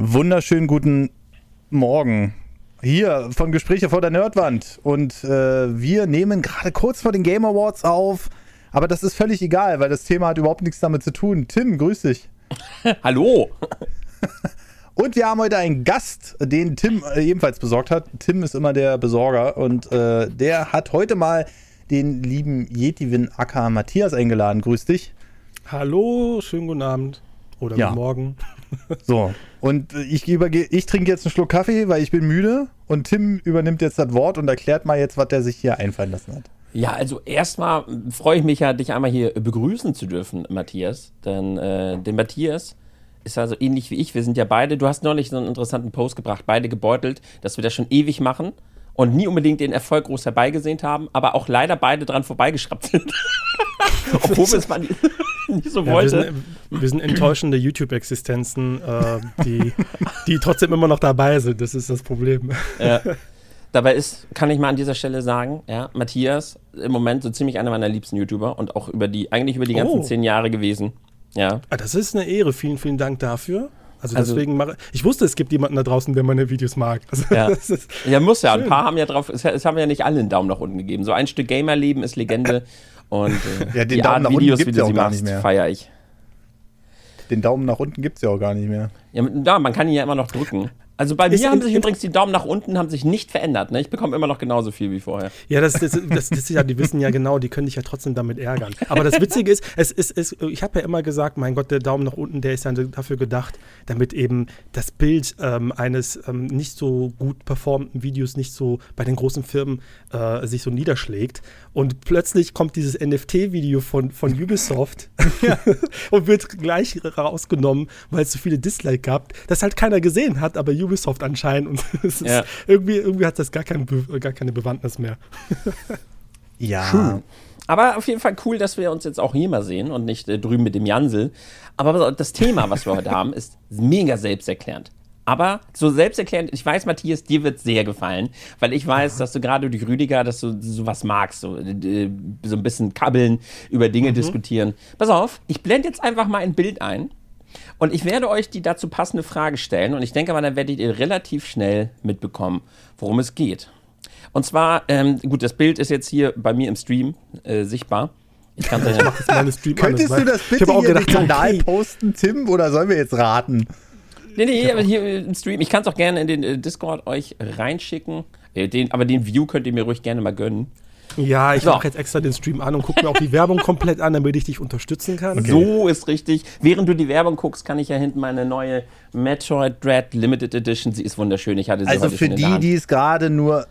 Wunderschönen guten Morgen. Hier von Gespräche vor der Nerdwand. Und äh, wir nehmen gerade kurz vor den Game Awards auf. Aber das ist völlig egal, weil das Thema hat überhaupt nichts damit zu tun. Tim, grüß dich. Hallo. Und wir haben heute einen Gast, den Tim äh, ebenfalls besorgt hat. Tim ist immer der Besorger und äh, der hat heute mal den lieben Yetivin Acker Matthias eingeladen. Grüß dich. Hallo, schönen guten Abend oder ja. guten Morgen. So, und ich, ich trinke jetzt einen Schluck Kaffee, weil ich bin müde und Tim übernimmt jetzt das Wort und erklärt mal jetzt, was der sich hier einfallen lassen hat. Ja, also erstmal freue ich mich ja, dich einmal hier begrüßen zu dürfen, Matthias. Denn äh, den Matthias ist also ähnlich wie ich. Wir sind ja beide, du hast neulich so einen interessanten Post gebracht, beide gebeutelt, dass wir das schon ewig machen und nie unbedingt den Erfolg groß herbeigesehnt haben, aber auch leider beide dran vorbeigeschraubt sind. Obwohl wir es mal nicht, so ja, wollte. Wir sind, wir sind enttäuschende YouTube-Existenzen, äh, die, die trotzdem immer noch dabei sind. Das ist das Problem. Ja. Dabei ist, kann ich mal an dieser Stelle sagen, ja, Matthias im Moment so ziemlich einer meiner liebsten YouTuber und auch über die, eigentlich über die ganzen oh. zehn Jahre gewesen. Ja. Ah, das ist eine Ehre. Vielen, vielen Dank dafür. Also, also deswegen mache ich wusste, es gibt jemanden da draußen, der meine Videos mag. Also, ja. ja, muss ja. Schön. Ein paar haben ja drauf, es, haben ja nicht alle einen Daumen nach unten gegeben. So ein Stück Gamerleben ist Legende und äh, ja, den die Daumen Art nach Videos, unten wie du sie machst, feiere ich. Den Daumen nach unten gibt es ja auch gar nicht mehr. Ja, man kann ihn ja immer noch drücken. Also bei mir haben sich übrigens die Daumen nach unten haben sich nicht verändert. Ne? Ich bekomme immer noch genauso viel wie vorher. Ja, das, das, das, das ist ja, die wissen ja genau, die können dich ja trotzdem damit ärgern. Aber das Witzige ist, es ist, es, ich habe ja immer gesagt, mein Gott, der Daumen nach unten, der ist ja dafür gedacht, damit eben das Bild ähm, eines ähm, nicht so gut performten Videos nicht so bei den großen Firmen äh, sich so niederschlägt. Und plötzlich kommt dieses NFT-Video von, von Ubisoft und wird gleich rausgenommen, weil es so viele Dislikes gab, das halt keiner gesehen hat, aber Ubisoft Ubisoft anscheinend und es ja. irgendwie, irgendwie hat das gar, kein, gar keine Bewandtnis mehr. ja. Hm. Aber auf jeden Fall cool, dass wir uns jetzt auch hier mal sehen und nicht äh, drüben mit dem Jansel. Aber das Thema, was wir heute haben, ist mega selbsterklärend. Aber so selbsterklärend, ich weiß, Matthias, dir wird sehr gefallen, weil ich weiß, dass du gerade durch Rüdiger, dass du sowas magst, so, äh, so ein bisschen kabbeln, über Dinge mhm. diskutieren. Pass auf, ich blende jetzt einfach mal ein Bild ein und ich werde euch die dazu passende Frage stellen und ich denke mal, dann werdet ihr relativ schnell mitbekommen, worum es geht. Und zwar, ähm, gut, das Bild ist jetzt hier bei mir im Stream äh, sichtbar. Ich kann es ja machen. Meine Stream Könntest du das bitte hier gedacht, im Kanal okay. posten, Tim, oder sollen wir jetzt raten? Nee, nee, aber hier im Stream. Ich kann es auch gerne in den äh, Discord euch reinschicken. Äh, den, aber den View könnt ihr mir ruhig gerne mal gönnen. Ja, ich so. mache jetzt extra den Stream an und gucke mir auch die Werbung komplett an, damit ich dich unterstützen kann. Okay. So ist richtig. Während du die Werbung guckst, kann ich ja hinten meine neue Metroid Dread Limited Edition. Sie ist wunderschön. Ich hatte sie Also für die, die es gerade nur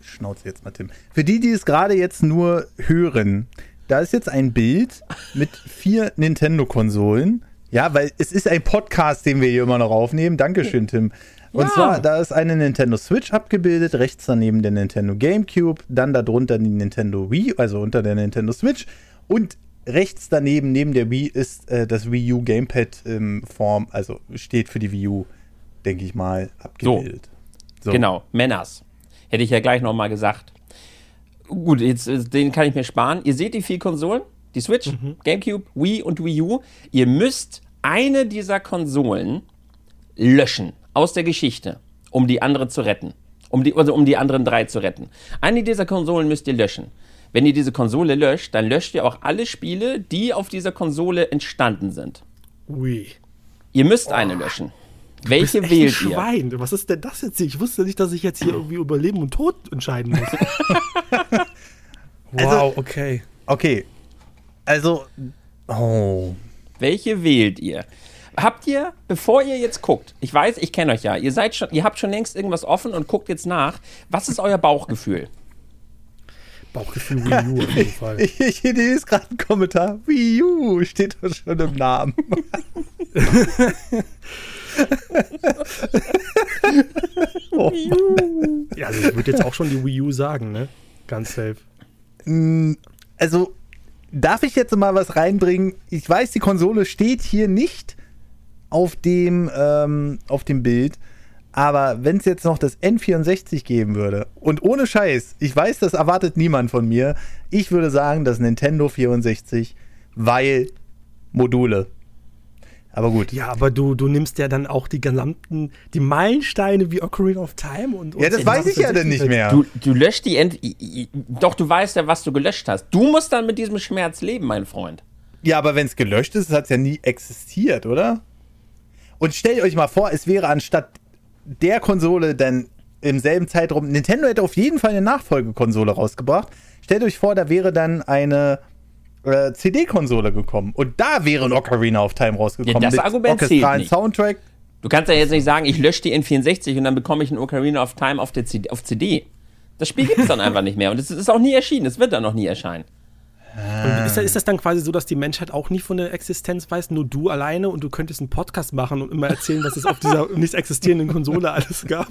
Schnauze jetzt mal, Tim. Für die, die es gerade jetzt nur hören, da ist jetzt ein Bild mit vier Nintendo-Konsolen. Ja, weil es ist ein Podcast, den wir hier immer noch aufnehmen. Dankeschön, Tim. Und ja. zwar, da ist eine Nintendo Switch abgebildet, rechts daneben der Nintendo GameCube, dann darunter die Nintendo Wii, also unter der Nintendo Switch und rechts daneben, neben der Wii, ist äh, das Wii U Gamepad in Form, also steht für die Wii U, denke ich mal, abgebildet. So, so. genau, Männers. Hätte ich ja gleich nochmal gesagt. Gut, jetzt, äh, den kann ich mir sparen. Ihr seht die vier Konsolen, die Switch, mhm. GameCube, Wii und Wii U. Ihr müsst eine dieser Konsolen löschen aus der Geschichte, um die andere zu retten. Um die, also um die anderen drei zu retten. Eine dieser Konsolen müsst ihr löschen. Wenn ihr diese Konsole löscht, dann löscht ihr auch alle Spiele, die auf dieser Konsole entstanden sind. Ui. Ihr müsst oh. eine löschen. Welche du bist wählt ein Schwein. ihr? Was ist denn das jetzt hier? Ich wusste nicht, dass ich jetzt hier irgendwie über Leben und Tod entscheiden muss. wow, also, okay. Okay. Also, oh. Welche wählt ihr? Habt ihr, bevor ihr jetzt guckt, ich weiß, ich kenne euch ja, ihr seid schon, ihr habt schon längst irgendwas offen und guckt jetzt nach. Was ist euer Bauchgefühl? Bauchgefühl Wii U auf jeden Fall. Ich, ich, ich lese gerade einen Kommentar. Wii U steht doch schon im Namen. oh, ja, also ich würde jetzt auch schon die Wii U sagen, ne? Ganz safe. Mm, also, darf ich jetzt mal was reinbringen? Ich weiß, die Konsole steht hier nicht auf dem, ähm, auf dem Bild. Aber wenn es jetzt noch das N64 geben würde, und ohne Scheiß, ich weiß, das erwartet niemand von mir, ich würde sagen, das Nintendo 64, weil Module. Aber gut. Ja, aber du, du nimmst ja dann auch die gesamten, die Meilensteine wie Ocarina of Time und. und ja, das weiß ich ja dann nicht mehr. Du, du löscht die End. Doch, du weißt ja, was du gelöscht hast. Du musst dann mit diesem Schmerz leben, mein Freund. Ja, aber wenn es gelöscht ist, hat es ja nie existiert, oder? Und stellt euch mal vor, es wäre anstatt der Konsole dann im selben Zeitraum. Nintendo hätte auf jeden Fall eine Nachfolgekonsole rausgebracht. Stellt euch vor, da wäre dann eine äh, CD-Konsole gekommen. Und da wäre ein Ocarina of Time rausgekommen. Ja, das Argument zählt nicht. Soundtrack. Du kannst ja jetzt nicht sagen, ich lösche die N64 und dann bekomme ich ein Ocarina of Time auf, der CD, auf CD. Das Spiel gibt es dann einfach nicht mehr. Und es ist auch nie erschienen. Es wird dann noch nie erscheinen. Und ist, ist, das dann quasi so, dass die Menschheit auch nicht von der Existenz weiß, nur du alleine und du könntest einen Podcast machen und immer erzählen, was es auf dieser nicht existierenden Konsole alles gab?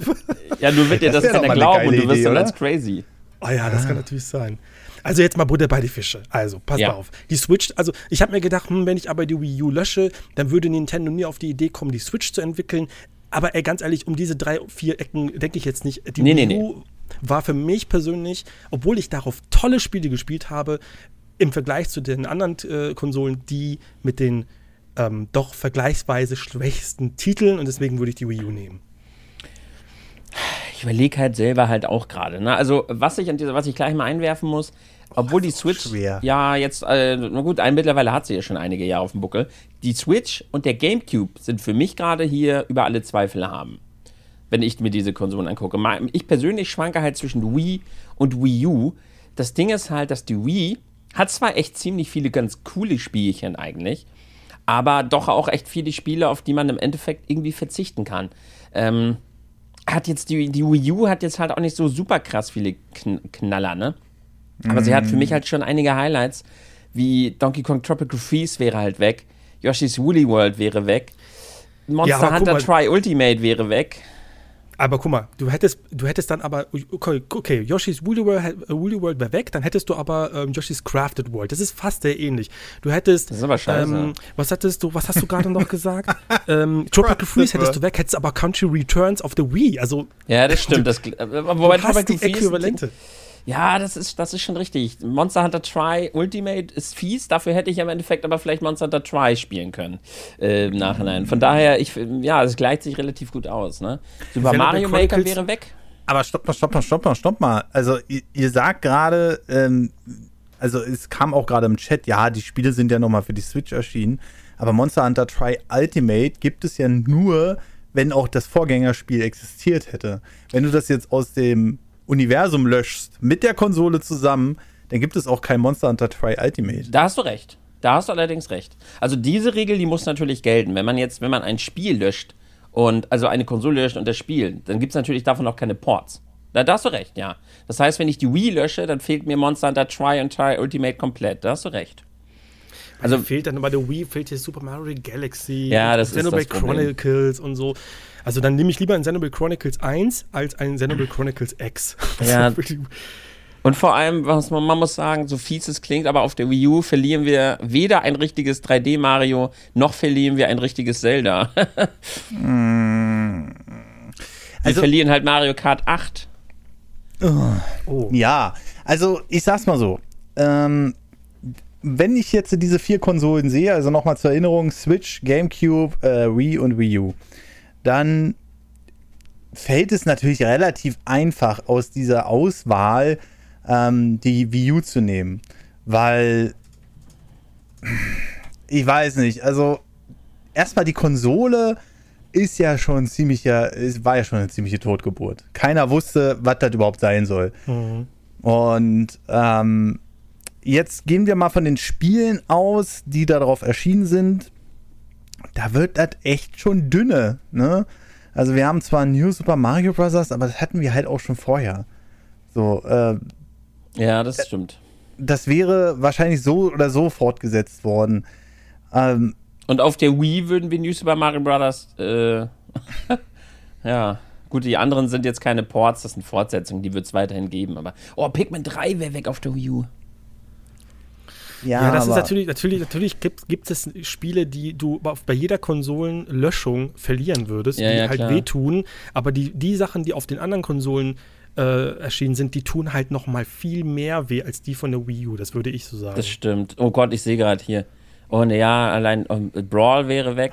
Ja, du wirst dir das, das keiner glauben und du wirst dann als crazy. Oh ja, das ah. kann natürlich sein. Also jetzt mal Butter bei die Fische. Also, pass ja. auf. Die Switch, also ich habe mir gedacht, hm, wenn ich aber die Wii U lösche, dann würde Nintendo nie auf die Idee kommen, die Switch zu entwickeln. Aber ey, ganz ehrlich, um diese drei, vier Ecken denke ich jetzt nicht. Die nee, Wii U nee. war für mich persönlich, obwohl ich darauf tolle Spiele gespielt habe, im Vergleich zu den anderen äh, Konsolen, die mit den ähm, doch vergleichsweise schwächsten Titeln und deswegen würde ich die Wii U nehmen. Ich überlege halt selber halt auch gerade. Ne? Also, was ich, an dieser, was ich gleich mal einwerfen muss, obwohl die Switch, schwer. ja, jetzt, äh, na gut, ein, mittlerweile hat sie ja schon einige Jahre auf dem Buckel. Die Switch und der GameCube sind für mich gerade hier über alle Zweifel haben, wenn ich mir diese Konsolen angucke. Ich persönlich schwanke halt zwischen Wii und Wii U. Das Ding ist halt, dass die Wii hat zwar echt ziemlich viele ganz coole Spielchen eigentlich, aber doch auch echt viele Spiele, auf die man im Endeffekt irgendwie verzichten kann. Ähm, hat jetzt die, die Wii U hat jetzt halt auch nicht so super krass viele Kn Knaller, ne? Aber mm. sie hat für mich halt schon einige Highlights, wie Donkey Kong Tropical Freeze wäre halt weg, Yoshi's Woolly World wäre weg, Monster ja, Hunter Try Ultimate wäre weg. Aber guck mal, du hättest, du hättest dann aber, okay, okay Yoshi's Woolly World, äh, Woolly World wäre weg, dann hättest du aber ähm, Yoshi's Crafted World. Das ist fast sehr ähnlich. Du hättest, das ist aber scheiße. Ähm, was hattest du, was hast du gerade noch gesagt? ähm, Tropical Freeze hättest du weg, hättest aber Country Returns of the Wii. Also, ja, das stimmt. Das, äh, wobei du hast die Äquivalente. Freeze, ja, das ist, das ist schon richtig. Monster Hunter Try Ultimate ist fies, dafür hätte ich im Endeffekt aber vielleicht Monster Hunter Try spielen können äh, im Nachhinein. Von daher, ich, ja, es gleicht sich relativ gut aus. Ne? Super Mario Maker wäre weg. Aber stopp mal, stopp mal, stopp mal, stopp mal. Also, ihr, ihr sagt gerade, ähm, also es kam auch gerade im Chat, ja, die Spiele sind ja nochmal für die Switch erschienen. Aber Monster Hunter Try Ultimate gibt es ja nur, wenn auch das Vorgängerspiel existiert hätte. Wenn du das jetzt aus dem Universum löschst mit der Konsole zusammen, dann gibt es auch kein Monster Hunter Try Ultimate. Da hast du recht. Da hast du allerdings recht. Also diese Regel, die muss natürlich gelten. Wenn man jetzt, wenn man ein Spiel löscht und also eine Konsole löscht und das Spiel, dann gibt es natürlich davon auch keine Ports. Da, da, hast du recht, ja. Das heißt, wenn ich die Wii lösche, dann fehlt mir Monster Hunter Try und Try Ultimate komplett. Da hast du recht. Also, also fehlt dann bei der Wii fehlt hier Super Mario Galaxy, ja, das Xenoblade Chronicles und so. Also dann nehme ich lieber ein Xenoblade Chronicles 1 als ein Xenoblade Chronicles X. Ja. Und vor allem, was man, man, muss sagen, so fies es klingt, aber auf der Wii U verlieren wir weder ein richtiges 3D Mario, noch verlieren wir ein richtiges Zelda. wir also, verlieren halt Mario Kart 8. Oh. Ja, also ich sag's mal so. Ähm, wenn ich jetzt diese vier Konsolen sehe, also nochmal zur Erinnerung, Switch, GameCube, äh, Wii und Wii U, dann fällt es natürlich relativ einfach aus dieser Auswahl ähm, die Wii U zu nehmen, weil ich weiß nicht, also erstmal die Konsole ist ja schon ziemlich, ja, war ja schon eine ziemliche Totgeburt. Keiner wusste, was das überhaupt sein soll. Mhm. Und ähm, jetzt gehen wir mal von den Spielen aus, die darauf erschienen sind da wird das echt schon dünne, ne? Also wir haben zwar New Super Mario Bros., aber das hatten wir halt auch schon vorher. So, äh, Ja, das stimmt. Das wäre wahrscheinlich so oder so fortgesetzt worden. Ähm, Und auf der Wii würden wir New Super Mario Bros. Äh, ja. Gut, die anderen sind jetzt keine Ports, das sind Fortsetzungen, die wird es weiterhin geben, aber. Oh, Pikmin 3 wäre weg auf der Wii U. Ja, ja das ist natürlich, natürlich, natürlich gibt, gibt es Spiele, die du bei jeder Konsolenlöschung verlieren würdest, ja, die ja, halt klar. wehtun. Aber die, die Sachen, die auf den anderen Konsolen äh, erschienen sind, die tun halt noch mal viel mehr weh als die von der Wii U. Das würde ich so sagen. Das stimmt. Oh Gott, ich sehe gerade hier. Und ja, allein um, Brawl wäre weg.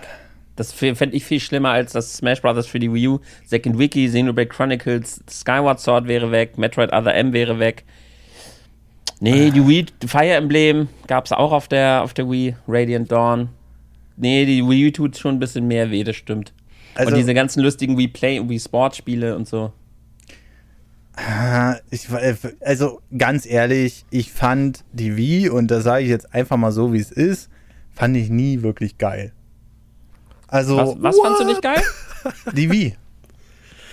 Das fände ich viel schlimmer als das Smash Brothers für die Wii U. Second Wiki, Xenoblade Chronicles, Skyward Sword wäre weg, Metroid Other M wäre weg. Nee, die Wii Fire Emblem gab es auch auf der, auf der Wii, Radiant Dawn. Nee, die Wii U tut schon ein bisschen mehr weh, das stimmt. Also, und diese ganzen lustigen Wii Play Wii Sport Spiele und so. Ah, ich, also ganz ehrlich, ich fand die Wii, und da sage ich jetzt einfach mal so, wie es ist, fand ich nie wirklich geil. Also. Was, was fandst du nicht geil? Die Wii.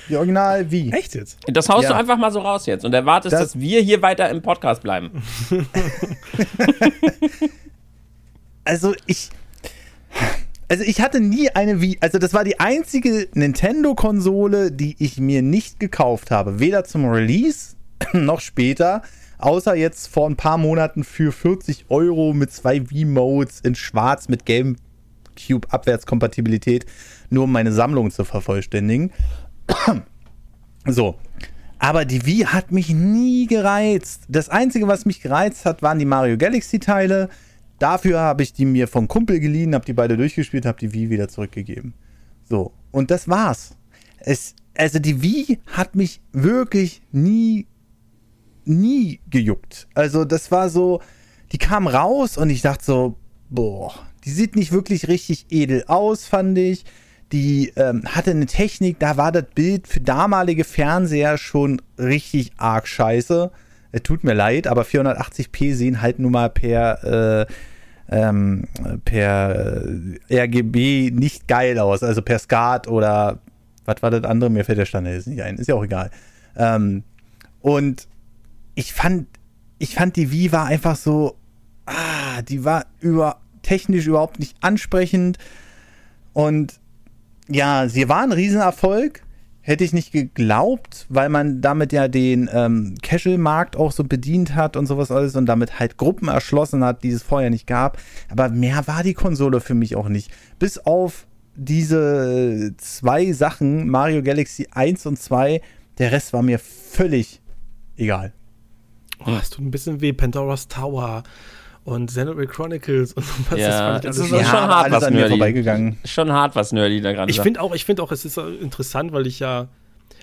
Die Original Wii. Echt jetzt? Das haust ja. du einfach mal so raus jetzt und erwartest, das dass wir hier weiter im Podcast bleiben. also ich. Also ich hatte nie eine Wii, also das war die einzige Nintendo-Konsole, die ich mir nicht gekauft habe. Weder zum Release noch später, außer jetzt vor ein paar Monaten für 40 Euro mit zwei Wii-Modes in schwarz mit GameCube-Abwärtskompatibilität, nur um meine Sammlung zu vervollständigen. so. Aber die Wii hat mich nie gereizt. Das Einzige, was mich gereizt hat, waren die Mario Galaxy-Teile. Dafür habe ich die mir vom Kumpel geliehen, habe die beide durchgespielt, habe die Wii wieder zurückgegeben. So. Und das war's. Es, also die Wii hat mich wirklich nie, nie gejuckt. Also das war so, die kam raus und ich dachte so, boah, die sieht nicht wirklich richtig edel aus, fand ich. Die ähm, hatte eine Technik, da war das Bild für damalige Fernseher schon richtig arg scheiße. Es tut mir leid, aber 480p sehen halt nun mal per, äh, ähm, per äh, RGB nicht geil aus. Also per SCART oder was war das andere? Mir fällt der Standard jetzt nicht ein. Ist ja auch egal. Ähm, und ich fand, ich fand die Wii war einfach so, ah, die war über, technisch überhaupt nicht ansprechend. Und ja, sie war ein Riesenerfolg. Hätte ich nicht geglaubt, weil man damit ja den ähm, Casual-Markt auch so bedient hat und sowas alles und damit halt Gruppen erschlossen hat, die es vorher nicht gab. Aber mehr war die Konsole für mich auch nicht. Bis auf diese zwei Sachen, Mario Galaxy 1 und 2, der Rest war mir völlig egal. Oh, es tut ein bisschen weh. Pandora's Tower, und Xenoblade Chronicles und was. Ja, das, das ist ja, schon hart was an nerdy. mir vorbeigegangen. Schon hart was nerdy da gerade. Ich finde auch, ich finde auch, es ist interessant, weil ich ja,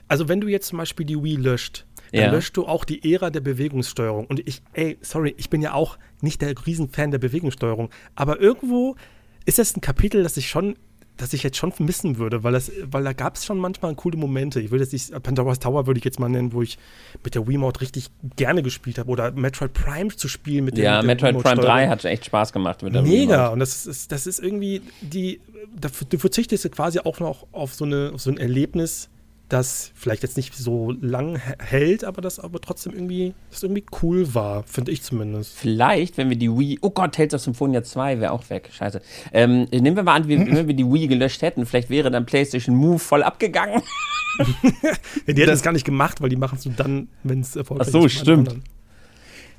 also wenn du jetzt zum Beispiel die Wii löscht, dann ja. löscht du auch die Ära der Bewegungssteuerung. Und ich, ey, sorry, ich bin ja auch nicht der Riesenfan der Bewegungssteuerung, aber irgendwo ist das ein Kapitel, das ich schon das ich jetzt schon vermissen würde, weil, das, weil da gab es schon manchmal coole Momente. Ich will jetzt nicht, Pandora's Tower würde ich jetzt mal nennen, wo ich mit der Wiimote richtig gerne gespielt habe. Oder Metroid Prime zu spielen mit der Ja, mit Metroid Prime 3 hat echt Spaß gemacht mit der Mega. Wiimote. Und das ist, das ist irgendwie die, du verzichtest quasi auch noch auf so, eine, auf so ein Erlebnis, das vielleicht jetzt nicht so lang hält, aber das aber trotzdem irgendwie, das irgendwie cool war, finde ich zumindest. Vielleicht, wenn wir die Wii, oh Gott, Tales of Symphonia 2 wäre auch weg, scheiße. Ähm, nehmen wir mal an, wenn wir die Wii gelöscht hätten, vielleicht wäre dann PlayStation Move voll abgegangen. die hätten das gar nicht gemacht, weil die machen es dann, wenn es erfolgreich ist. Ach so, stimmt.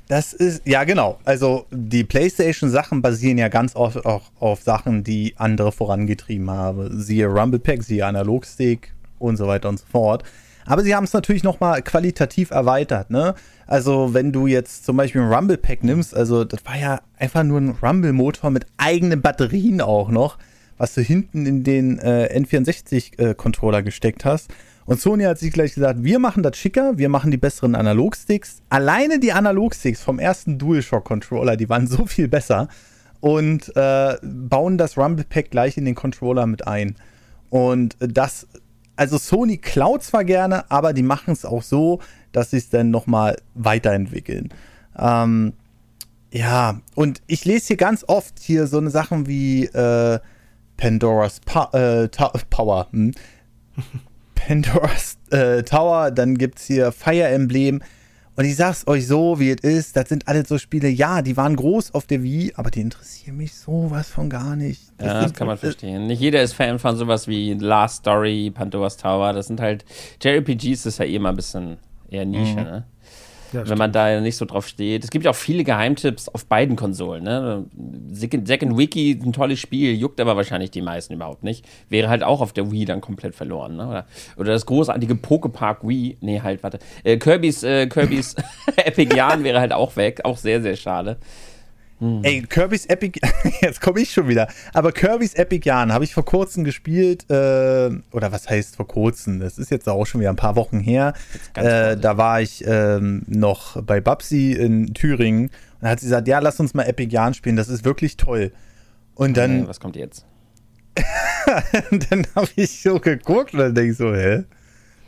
Das ist, ja genau. Also die PlayStation-Sachen basieren ja ganz oft auch auf Sachen, die andere vorangetrieben haben. Siehe Rumble Pack, siehe Analogstick, und so weiter und so fort. Aber sie haben es natürlich nochmal qualitativ erweitert, ne? Also, wenn du jetzt zum Beispiel ein Rumble Pack nimmst, also das war ja einfach nur ein Rumble-Motor mit eigenen Batterien auch noch, was du hinten in den äh, N64-Controller äh, gesteckt hast. Und Sony hat sich gleich gesagt, wir machen das schicker, wir machen die besseren Analogsticks. Alleine die Analogsticks vom ersten DualShock-Controller, die waren so viel besser. Und äh, bauen das Rumble Pack gleich in den Controller mit ein. Und das also Sony klaut zwar gerne, aber die machen es auch so, dass sie es dann nochmal weiterentwickeln. Ähm, ja, und ich lese hier ganz oft hier so eine Sachen wie äh, Pandora's pa äh, Power. Hm? Pandora's äh, Tower, dann gibt es hier Fire Emblem. Und ich sag's euch so, wie es ist, das sind alles so Spiele, ja, die waren groß auf der Wii, aber die interessieren mich sowas von gar nicht. Das ja, das kann man verstehen. Nicht jeder ist Fan von sowas wie Last Story, Pandora's Tower. Das sind halt, JRPGs ist ja eh mal ein bisschen eher Nische, mhm. ne? Ja, wenn man da nicht so drauf steht. Es gibt ja auch viele Geheimtipps auf beiden Konsolen. Ne? Second Wiki, ein tolles Spiel, juckt aber wahrscheinlich die meisten überhaupt nicht. Wäre halt auch auf der Wii dann komplett verloren. Ne? Oder, oder das großartige Pokepark Wii. Nee, halt, warte. Äh, Kirby's, äh, Kirby's Epic Jahren wäre halt auch weg. Auch sehr, sehr schade. Hm. Ey, Kirby's Epic, jetzt komme ich schon wieder. Aber Kirby's Epic Jahren habe ich vor kurzem gespielt, äh, oder was heißt vor kurzem? Das ist jetzt auch schon wieder ein paar Wochen her. Äh, da war ich äh, noch bei Babsi in Thüringen und da hat sie gesagt, ja, lass uns mal Epic Jahren spielen, das ist wirklich toll. Und dann. Okay, was kommt jetzt? dann habe ich so geguckt und dann denke ich so, hä?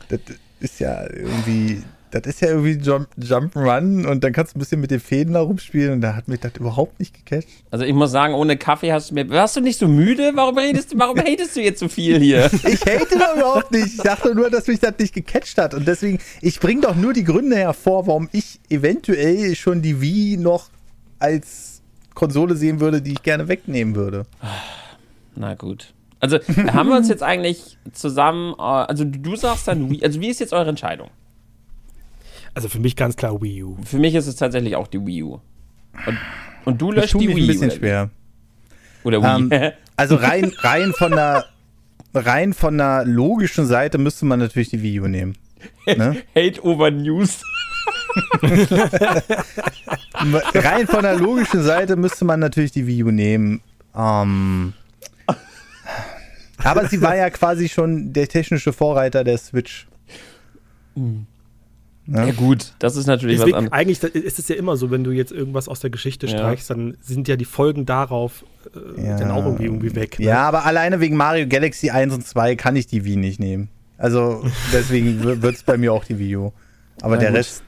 Das ist ja irgendwie das ist ja irgendwie Jump, Jump'n'Run und dann kannst du ein bisschen mit den Fäden da rumspielen und da hat mich das überhaupt nicht gecatcht. Also ich muss sagen, ohne Kaffee hast du mir. Warst du nicht so müde? Warum redest du, warum hatest du jetzt so viel hier? ich hate doch überhaupt nicht. Ich dachte nur, dass mich das nicht gecatcht hat. Und deswegen, ich bringe doch nur die Gründe hervor, warum ich eventuell schon die Wii noch als Konsole sehen würde, die ich gerne wegnehmen würde. Na gut. Also haben wir uns jetzt eigentlich zusammen, äh, also du sagst dann Wii, also wie ist jetzt eure Entscheidung? Also für mich ganz klar Wii U. Für mich ist es tatsächlich auch die Wii U. Und, und du löscht die Wii. ein bisschen schwer. Oder Wii. Ähm, also rein, rein von der rein von der logischen Seite müsste man natürlich die Wii U nehmen. Ne? Hate over News. rein von der logischen Seite müsste man natürlich die Wii U nehmen. Ähm, aber sie war ja quasi schon der technische Vorreiter der Switch. Mhm. Ja. ja, gut, das ist natürlich Deswegen, was anderes. Eigentlich ist es ja immer so, wenn du jetzt irgendwas aus der Geschichte ja. streichst, dann sind ja die Folgen darauf äh, ja. dann auch irgendwie, irgendwie weg. Ne? Ja, aber alleine wegen Mario Galaxy 1 und 2 kann ich die Wii nicht nehmen. Also deswegen wird es bei mir auch die Wii U. Aber Na der gut. Rest.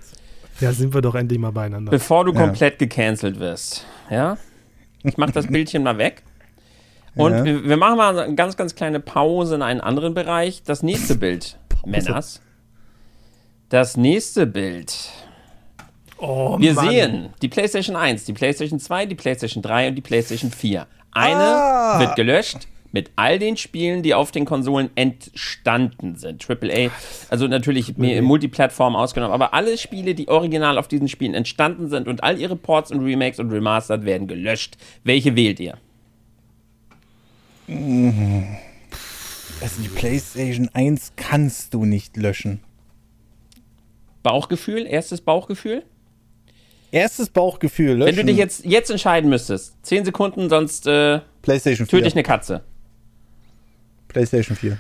Ja, sind wir doch endlich mal beieinander. Bevor du komplett gecancelt wirst, ja? Ich mach das Bildchen mal weg. Und wir, wir, machen mal eine ganz, ganz kleine Pause in einen anderen Bereich. Das nächste Bild, Männers. Das nächste Bild. Oh, Wir Mann. sehen die PlayStation 1, die PlayStation 2, die PlayStation 3 und die PlayStation 4. Eine ah. wird gelöscht mit all den Spielen, die auf den Konsolen entstanden sind. AAA, also natürlich okay. Multiplattform ausgenommen, aber alle Spiele, die original auf diesen Spielen entstanden sind und all ihre Ports und Remakes und Remastered werden gelöscht. Welche wählt ihr? Also die PlayStation 1 kannst du nicht löschen. Bauchgefühl, erstes Bauchgefühl? Erstes Bauchgefühl, löschen. Wenn du dich jetzt, jetzt entscheiden müsstest, 10 Sekunden, sonst äh, PlayStation 4. töte ich eine Katze. PlayStation 4.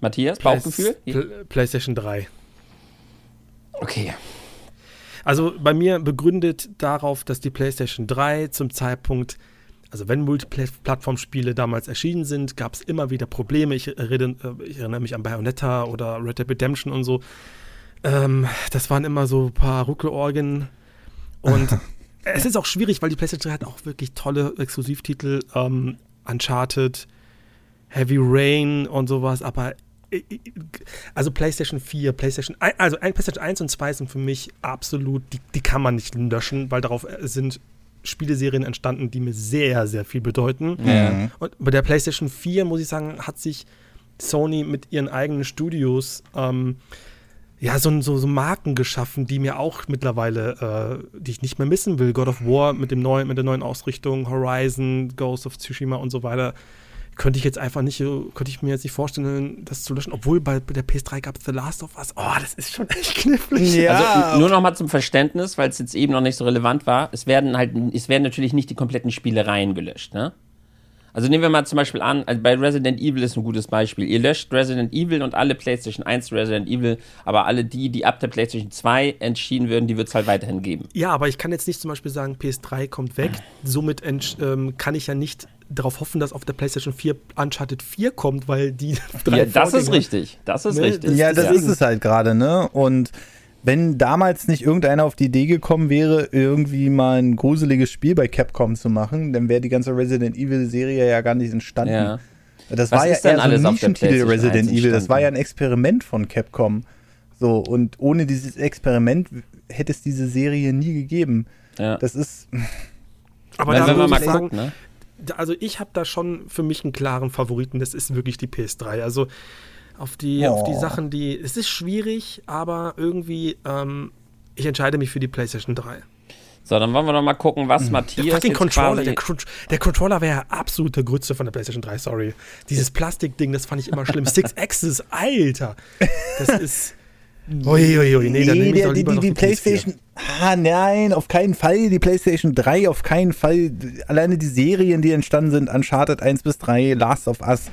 Matthias, Bauchgefühl? Play PlayStation 3. Okay. Also bei mir begründet darauf, dass die PlayStation 3 zum Zeitpunkt, also wenn Multiplattform-Spiele damals erschienen sind, gab es immer wieder Probleme. Ich, rede, äh, ich erinnere mich an Bayonetta oder Red Dead Redemption und so. Ähm, das waren immer so ein paar Ruckelorgen. Und es ist auch schwierig, weil die PlayStation 3 hat auch wirklich tolle Exklusivtitel. Ähm, Uncharted, Heavy Rain und sowas. Aber äh, äh, also PlayStation 4, PlayStation, also PlayStation 1 und 2 sind für mich absolut, die, die kann man nicht löschen, weil darauf äh, sind Spieleserien entstanden, die mir sehr, sehr viel bedeuten. Mhm. Und bei der PlayStation 4, muss ich sagen, hat sich Sony mit ihren eigenen Studios ähm, ja, so, so, so Marken geschaffen, die mir auch mittlerweile, äh, die ich nicht mehr missen will. God of War mit, dem neuen, mit der neuen Ausrichtung, Horizon, Ghost of Tsushima und so weiter. Könnte ich jetzt einfach nicht, könnte ich mir jetzt nicht vorstellen, das zu löschen. Obwohl bei, der PS3 gab es The Last of Us. Oh, das ist schon echt knifflig. Ja. Also nur noch mal zum Verständnis, weil es jetzt eben noch nicht so relevant war. Es werden halt, es werden natürlich nicht die kompletten Spielereien gelöscht, ne? Also nehmen wir mal zum Beispiel an, also bei Resident Evil ist ein gutes Beispiel. Ihr löscht Resident Evil und alle PlayStation 1 Resident Evil, aber alle die, die ab der PlayStation 2 entschieden würden, die wird es halt weiterhin geben. Ja, aber ich kann jetzt nicht zum Beispiel sagen, PS3 kommt weg. Somit ähm, kann ich ja nicht darauf hoffen, dass auf der PlayStation 4 Uncharted 4 kommt, weil die drei Ja, das ist richtig. Das ist ne? richtig. Ja, das, das ist es halt gerade, ne? Und wenn damals nicht irgendeiner auf die Idee gekommen wäre, irgendwie mal ein gruseliges Spiel bei Capcom zu machen, dann wäre die ganze Resident Evil-Serie ja gar nicht entstanden. Ja. Das Was war ja eher so ein Nischentitel Resident Evil. Das war ja ein Experiment von Capcom. So, und ohne dieses Experiment hätte es diese Serie nie gegeben. Ja. Das ist. Aber da wenn man mal guckt, ne? Also ich habe da schon für mich einen klaren Favoriten, das ist wirklich die PS3. Also auf die, oh. auf die Sachen, die. Es ist schwierig, aber irgendwie, ähm, ich entscheide mich für die PlayStation 3. So, dann wollen wir noch mal gucken, was mhm. Matthias. Der Controller, der, der, Controller wäre ja absolut der Grütze von der PlayStation 3, sorry. Dieses Plastikding, das fand ich immer schlimm. Six Axis, Alter. Das ist. Uiuiui, nee, dann nee, der, die, die, die PlayStation. Ah, nein, auf keinen Fall. Die PlayStation 3 auf keinen Fall. Alleine die Serien, die entstanden sind, Uncharted 1 bis 3, Last of Us.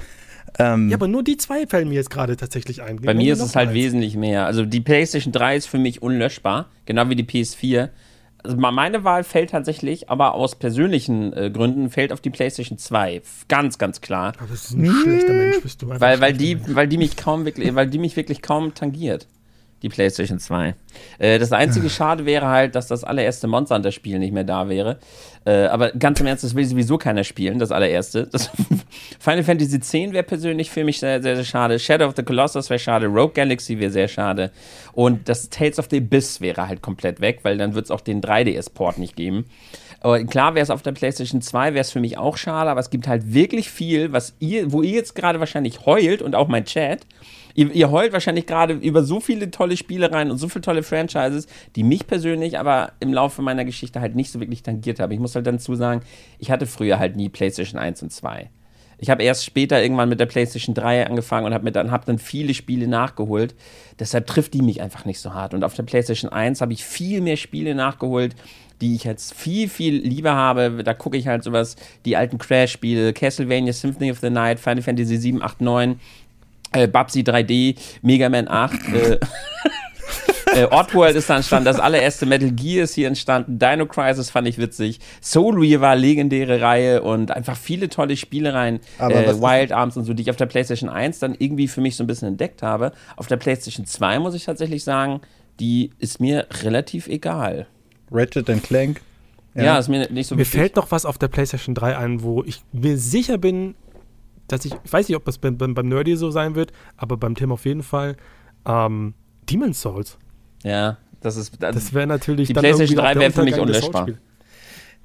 Ähm, ja, aber nur die zwei fallen mir jetzt gerade tatsächlich ein. Bei mir ist es halt eins. wesentlich mehr. Also die PlayStation 3 ist für mich unlöschbar, genau wie die PS4. Also meine Wahl fällt tatsächlich, aber aus persönlichen äh, Gründen fällt auf die PlayStation 2. Ganz, ganz klar. Aber das ist ein schlechter Mensch, bist du. Weil, weil, die, weil die mich kaum wirklich, weil die mich wirklich kaum tangiert die PlayStation 2. Äh, das einzige Schade wäre halt, dass das allererste Monster Hunter Spiel nicht mehr da wäre. Äh, aber ganz im Ernst, das will sowieso keiner spielen, das allererste. Das Final Fantasy X wäre persönlich für mich sehr, sehr, sehr schade. Shadow of the Colossus wäre schade. Rogue Galaxy wäre sehr schade. Und das Tales of the Abyss wäre halt komplett weg, weil dann wird es auch den 3DS-Port nicht geben. Aber klar wäre es auf der PlayStation 2, wäre es für mich auch schade, aber es gibt halt wirklich viel, was ihr, wo ihr jetzt gerade wahrscheinlich heult und auch mein Chat, Ihr, ihr heult wahrscheinlich gerade über so viele tolle Spiele rein und so viele tolle Franchises, die mich persönlich aber im Laufe meiner Geschichte halt nicht so wirklich tangiert haben. Ich muss halt dazu sagen, ich hatte früher halt nie PlayStation 1 und 2. Ich habe erst später irgendwann mit der PlayStation 3 angefangen und habe dann, hab dann viele Spiele nachgeholt. Deshalb trifft die mich einfach nicht so hart. Und auf der PlayStation 1 habe ich viel mehr Spiele nachgeholt, die ich jetzt viel, viel lieber habe. Da gucke ich halt sowas, die alten Crash-Spiele, Castlevania Symphony of the Night, Final Fantasy 7, 8, 9, äh, Babsi 3D, Mega Man 8, äh, äh, Oddworld ist da entstanden, das allererste Metal Gear ist hier entstanden, Dino Crisis fand ich witzig, Soul Reaver, legendäre Reihe und einfach viele tolle Spielereien, äh, Wild Arms und so, die ich auf der PlayStation 1 dann irgendwie für mich so ein bisschen entdeckt habe. Auf der PlayStation 2 muss ich tatsächlich sagen, die ist mir relativ egal. Ratchet Clank. Ja. ja, ist mir nicht so Mir wichtig. fällt noch was auf der PlayStation 3 ein, wo ich mir sicher bin, dass ich, ich weiß nicht, ob das beim, beim, beim Nerdy so sein wird, aber beim Tim auf jeden Fall, ähm, Demon's Souls. Ja, das ist. Das, das wäre natürlich. Die PlayStation 3 wäre für mich unlöschbar.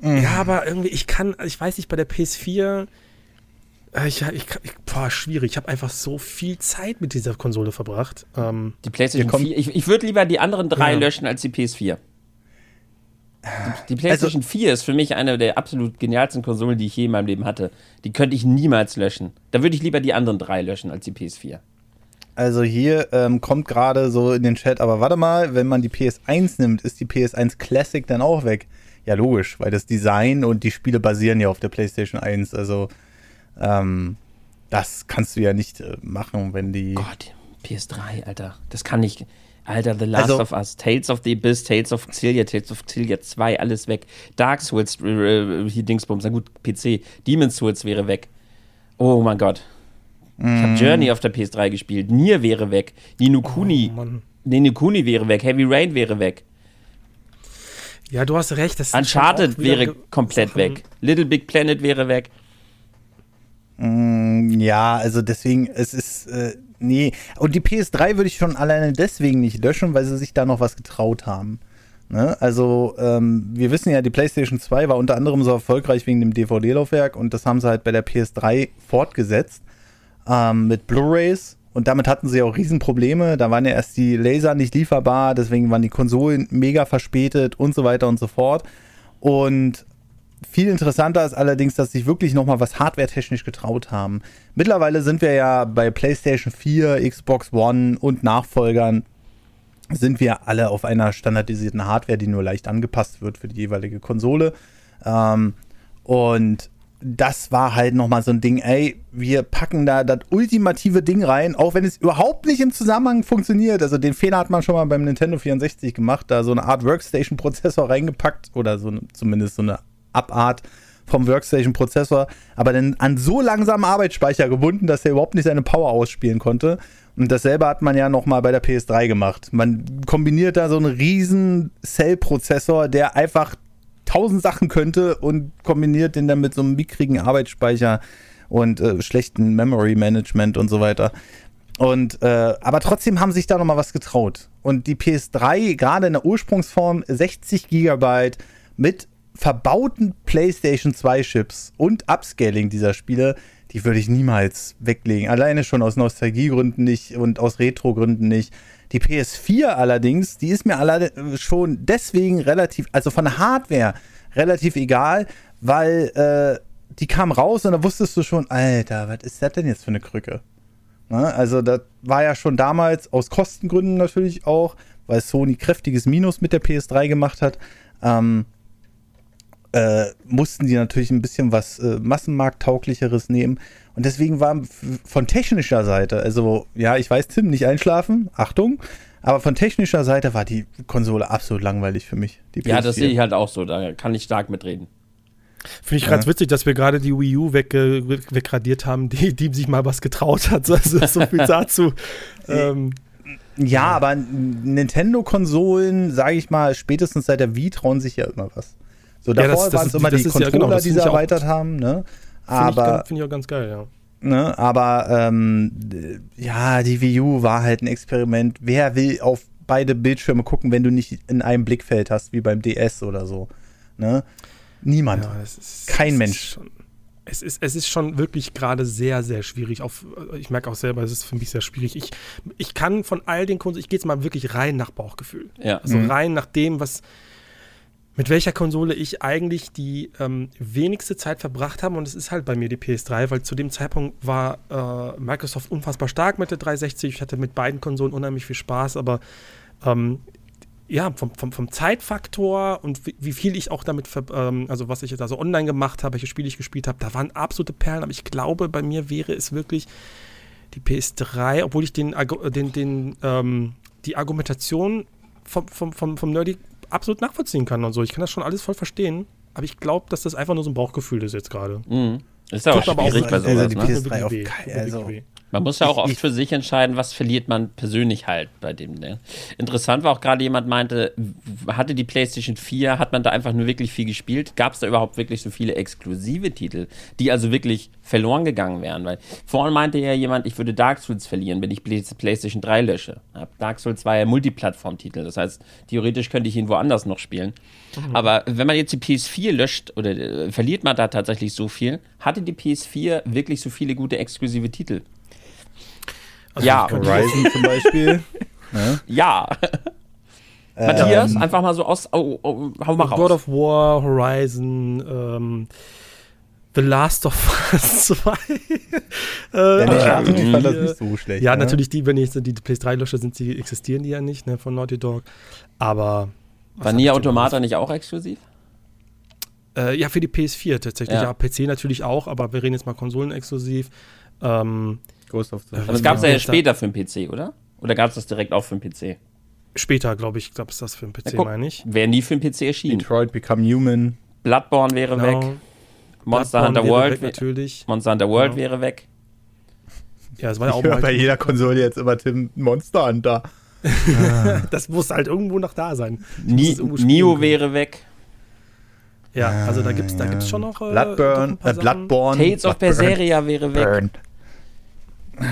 Mhm. Ja, aber irgendwie, ich kann, ich weiß nicht, bei der PS4. Äh, ich, ich, ich, boah, schwierig. Ich habe einfach so viel Zeit mit dieser Konsole verbracht. Ähm, die PlayStation 4. Ich, ich würde lieber die anderen drei ja. löschen als die PS4. Die, die PlayStation also, 4 ist für mich eine der absolut genialsten Konsolen, die ich je in meinem Leben hatte. Die könnte ich niemals löschen. Da würde ich lieber die anderen drei löschen als die PS4. Also hier ähm, kommt gerade so in den Chat, aber warte mal, wenn man die PS1 nimmt, ist die PS1 Classic dann auch weg? Ja, logisch, weil das Design und die Spiele basieren ja auf der PlayStation 1. Also ähm, das kannst du ja nicht äh, machen, wenn die. Gott, PS3, Alter. Das kann nicht. Alter, The Last also, of Us, Tales of the Abyss, Tales of Xillia, Tales of Xillia 2, alles weg. Dark Souls, äh, äh, hier Dingsbums, na gut, PC. Demon's Souls wäre weg. Oh mein Gott. Ich habe mm. Journey auf der PS3 gespielt. Nier wäre weg. Nino Kuni. Oh, Nino Kuni wäre weg. Heavy Rain wäre weg. Ja, du hast recht. Das Uncharted wäre komplett Sachen. weg. Little Big Planet wäre weg. Mm, ja, also deswegen, es ist. Äh Nee, und die PS3 würde ich schon alleine deswegen nicht löschen, weil sie sich da noch was getraut haben. Ne? Also, ähm, wir wissen ja, die PlayStation 2 war unter anderem so erfolgreich wegen dem DVD-Laufwerk und das haben sie halt bei der PS3 fortgesetzt ähm, mit Blu-rays. Und damit hatten sie auch Riesenprobleme. Da waren ja erst die Laser nicht lieferbar, deswegen waren die Konsolen mega verspätet und so weiter und so fort. Und viel interessanter ist allerdings, dass sich wirklich nochmal was hardware-technisch getraut haben. Mittlerweile sind wir ja bei PlayStation 4, Xbox One und Nachfolgern sind wir alle auf einer standardisierten Hardware, die nur leicht angepasst wird für die jeweilige Konsole. Ähm, und das war halt nochmal so ein Ding, ey, wir packen da das ultimative Ding rein, auch wenn es überhaupt nicht im Zusammenhang funktioniert. Also den Fehler hat man schon mal beim Nintendo 64 gemacht, da so eine Art Workstation-Prozessor reingepackt oder so zumindest so eine Abart vom Workstation-Prozessor, aber dann an so langsamen Arbeitsspeicher gebunden, dass er überhaupt nicht seine Power ausspielen konnte. Und dasselbe hat man ja nochmal bei der PS3 gemacht. Man kombiniert da so einen riesen Cell-Prozessor, der einfach tausend Sachen könnte und kombiniert den dann mit so einem mickrigen Arbeitsspeicher und äh, schlechten Memory Management und so weiter. Und äh, aber trotzdem haben sich da nochmal was getraut. Und die PS3, gerade in der Ursprungsform, 60 GB mit verbauten PlayStation 2 Chips und Upscaling dieser Spiele, die würde ich niemals weglegen. Alleine schon aus Nostalgiegründen nicht und aus Retro-Gründen nicht. Die PS4 allerdings, die ist mir schon deswegen relativ, also von Hardware relativ egal, weil äh, die kam raus und da wusstest du schon, Alter, was ist das denn jetzt für eine Krücke? Ne? Also das war ja schon damals aus Kostengründen natürlich auch, weil Sony kräftiges Minus mit der PS3 gemacht hat. Ähm, äh, mussten die natürlich ein bisschen was äh, Massenmarkttauglicheres nehmen. Und deswegen war von technischer Seite, also ja, ich weiß, Tim, nicht einschlafen, Achtung, aber von technischer Seite war die Konsole absolut langweilig für mich. ja, das sehe ich halt auch so, da kann ich stark mitreden. Finde ich ja. ganz witzig, dass wir gerade die Wii U weg, wegradiert haben, die, die sich mal was getraut hat. Also so viel dazu. ähm, ja, aber Nintendo-Konsolen, sage ich mal, spätestens seit der Wii trauen sich ja immer was. So, davor ja, waren es immer die Controller, ja, genau, die sie erweitert haben, ne? Aber. Finde ich, find ich, auch ganz geil, ja. Ne, aber ähm, ja, die Wii U war halt ein Experiment. Wer will auf beide Bildschirme gucken, wenn du nicht in einem Blickfeld hast, wie beim DS oder so? Ne? Niemand. Ja, ist, Kein Mensch. Schon, es, ist, es ist schon wirklich gerade sehr, sehr schwierig. Auf, ich merke auch selber, es ist für mich sehr schwierig. Ich, ich kann von all den Kunden, ich gehe jetzt mal wirklich rein nach Bauchgefühl. Ja. Also mhm. rein nach dem, was mit welcher Konsole ich eigentlich die ähm, wenigste Zeit verbracht habe. Und es ist halt bei mir die PS3, weil zu dem Zeitpunkt war äh, Microsoft unfassbar stark mit der 360. Ich hatte mit beiden Konsolen unheimlich viel Spaß, aber ähm, ja, vom, vom, vom, Zeitfaktor und wie, wie, viel ich auch damit, ähm, also was ich jetzt also online gemacht habe, welche Spiele ich gespielt habe, da waren absolute Perlen. Aber ich glaube, bei mir wäre es wirklich die PS3, obwohl ich den, den, den ähm, die Argumentation vom, vom, vom, vom Nerdy absolut nachvollziehen kann und so. Ich kann das schon alles voll verstehen, aber ich glaube, dass das einfach nur so ein Bauchgefühl ist jetzt gerade. Mhm. Ist ja auch schwierig auch, bei sowas, also die PS3 ne? auf also, man muss ja auch oft für sich entscheiden, was verliert man persönlich halt bei dem. Ne? Interessant war auch gerade jemand meinte, hatte die PlayStation 4, hat man da einfach nur wirklich viel gespielt? Gab es da überhaupt wirklich so viele exklusive Titel, die also wirklich verloren gegangen wären? Weil vorhin meinte ja jemand, ich würde Dark Souls verlieren, wenn ich PlayStation 3 lösche. Dark Souls war ja Multiplattform-Titel, das heißt, theoretisch könnte ich ihn woanders noch spielen. Mhm. Aber wenn man jetzt die PS4 löscht oder äh, verliert man da tatsächlich so viel, hatte die PS4 wirklich so viele gute exklusive Titel? Also ja. Horizon zum Beispiel. ja. ja. Matthias, ähm, einfach mal so aus. Oh, oh, hau mal raus. God of War, Horizon, ähm, The Last of Us 2. äh, ja, nee, ich fand das nicht so schlecht. Ja, ne? natürlich, die, wenn ich die PS3 lösche, sind sie, existieren die ja nicht, ne, von Naughty Dog. Aber. War Nier Automata nicht auch exklusiv? Äh, ja, für die PS4 tatsächlich. Ja. ja. PC natürlich auch, aber wir reden jetzt mal konsolenexklusiv. Ähm, Ghost of Tsushima. Das gab es ja später für den PC, oder? Oder gab es das direkt auch für den PC? Später, glaube ich, gab es das für den PC, ja, meine ich. Wäre nie für den PC erschienen. Detroit Become Human. Bloodborne wäre genau. weg. Monster Hunter World natürlich. Monster Hunter World genau. wäre weg. Ja, es war ja auch ich bei jeder Konsole jetzt immer Tim Monster Hunter. das muss halt irgendwo noch da sein. Ni Nio wäre weg. Ja, also da gibt es da gibt's schon noch. Äh, Bloodburn, äh, Bloodborne. Tales of Berseria wäre weg. Burn.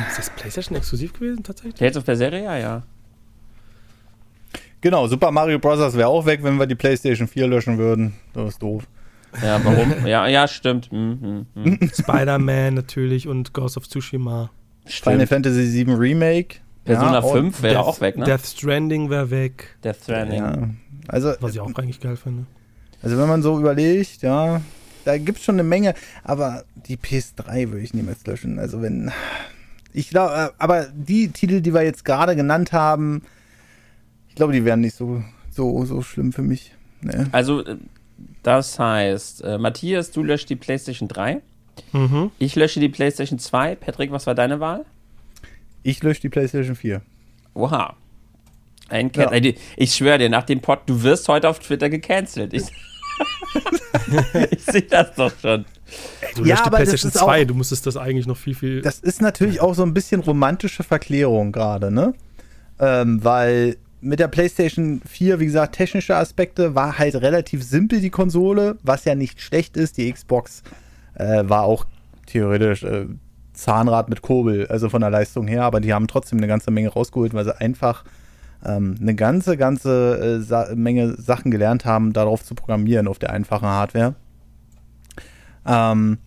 Ist das PlayStation exklusiv gewesen tatsächlich? Tales of Berseria, ja. Genau, Super Mario Bros. wäre auch weg, wenn wir die PlayStation 4 löschen würden. Das ist doof. Ja, warum? ja, ja, stimmt. Mhm, mhm. Spider-Man natürlich und Ghost of Tsushima. Stimmt. Final Fantasy VII Remake. Persona ja, 5 wäre auch weg, ne? Death Stranding wäre weg. Death Stranding. Ja, also, Was ich auch eigentlich geil finde. Also wenn man so überlegt, ja, da gibt es schon eine Menge, aber die PS3 würde ich niemals löschen. Also wenn, ich glaube, äh, aber die Titel, die wir jetzt gerade genannt haben, ich glaube, die wären nicht so, so, so schlimm für mich. Nee. Also, äh, das heißt, äh, Matthias, du löscht die PlayStation 3. Mhm. Ich lösche die PlayStation 2. Patrick, was war deine Wahl? Ich lösche die PlayStation 4. Oha. Ein ja. Ich schwöre dir, nach dem Pod, du wirst heute auf Twitter gecancelt. Ich, ich sehe das doch schon. Ey, du ja, aber PlayStation 2, du musstest das eigentlich noch viel, viel. Das ist natürlich auch so ein bisschen romantische Verklärung gerade, ne? Ähm, weil mit der PlayStation 4, wie gesagt, technische Aspekte war halt relativ simpel die Konsole, was ja nicht schlecht ist. Die Xbox äh, war auch theoretisch äh, Zahnrad mit Kurbel, also von der Leistung her, aber die haben trotzdem eine ganze Menge rausgeholt, weil sie einfach ähm, eine ganze, ganze äh, Sa Menge Sachen gelernt haben, darauf zu programmieren, auf der einfachen Hardware. Ähm,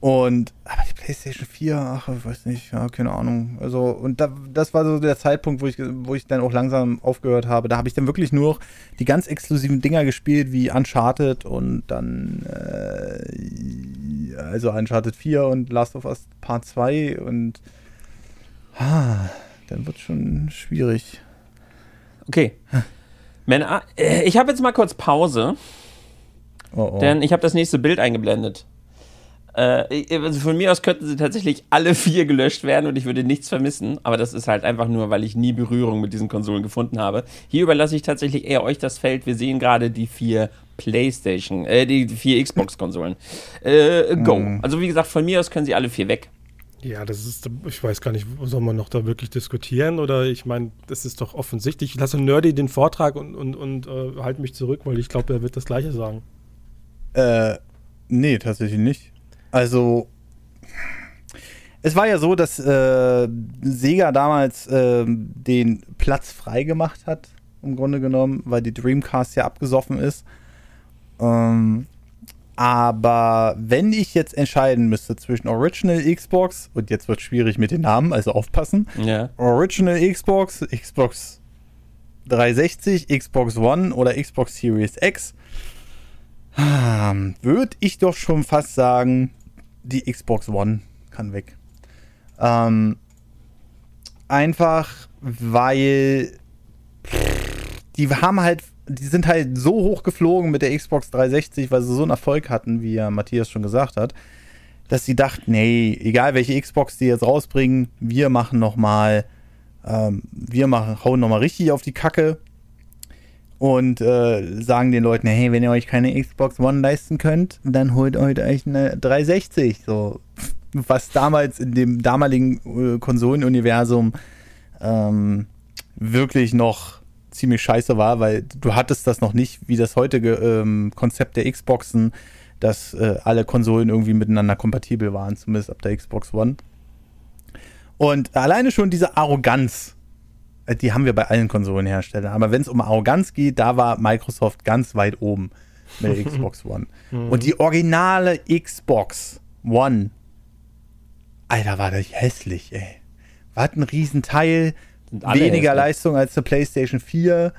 und, aber die PlayStation 4, ach, ich weiß nicht, ja, keine Ahnung. Also, und da, das war so der Zeitpunkt, wo ich, wo ich dann auch langsam aufgehört habe. Da habe ich dann wirklich nur die ganz exklusiven Dinger gespielt, wie Uncharted und dann, äh, also Uncharted 4 und Last of Us Part 2 und Ah, dann wird schon schwierig. Okay. Männer, äh, ich habe jetzt mal kurz Pause, oh, oh. denn ich habe das nächste Bild eingeblendet. Äh, also von mir aus könnten sie tatsächlich alle vier gelöscht werden und ich würde nichts vermissen, aber das ist halt einfach nur, weil ich nie Berührung mit diesen Konsolen gefunden habe. Hier überlasse ich tatsächlich eher euch das Feld. Wir sehen gerade die vier PlayStation, äh, die vier Xbox-Konsolen. Äh, go. Mm. Also wie gesagt, von mir aus können sie alle vier weg. Ja, das ist, ich weiß gar nicht, soll man noch da wirklich diskutieren oder ich meine, das ist doch offensichtlich. Ich lasse Nerdy den Vortrag und, und, und äh, halte mich zurück, weil ich glaube, er wird das Gleiche sagen. Äh, nee, tatsächlich nicht. Also, es war ja so, dass äh, Sega damals äh, den Platz freigemacht hat, im Grunde genommen, weil die Dreamcast ja abgesoffen ist. Ähm, aber wenn ich jetzt entscheiden müsste zwischen Original Xbox, und jetzt wird es schwierig mit den Namen, also aufpassen. Ja. Original Xbox, Xbox 360, Xbox One oder Xbox Series X, ähm, würde ich doch schon fast sagen, die Xbox One kann weg. Ähm, einfach, weil die haben halt, die sind halt so hoch geflogen mit der Xbox 360, weil sie so einen Erfolg hatten, wie ja Matthias schon gesagt hat, dass sie dachten, nee, egal welche Xbox die jetzt rausbringen, wir machen noch mal, ähm, wir machen, hauen noch mal richtig auf die Kacke und äh, sagen den Leuten, hey, wenn ihr euch keine Xbox One leisten könnt, dann holt euch eine 360. So, was damals in dem damaligen äh, Konsolenuniversum ähm, wirklich noch ziemlich scheiße war, weil du hattest das noch nicht, wie das heutige ähm, Konzept der Xboxen, dass äh, alle Konsolen irgendwie miteinander kompatibel waren, zumindest ab der Xbox One. Und alleine schon diese Arroganz, die haben wir bei allen Konsolenherstellern. Aber wenn es um Arroganz geht, da war Microsoft ganz weit oben mit der Xbox One. Mhm. Und die originale Xbox One, Alter, war das hässlich, ey. War ein Riesenteil, weniger hässlich. Leistung als der PlayStation 4.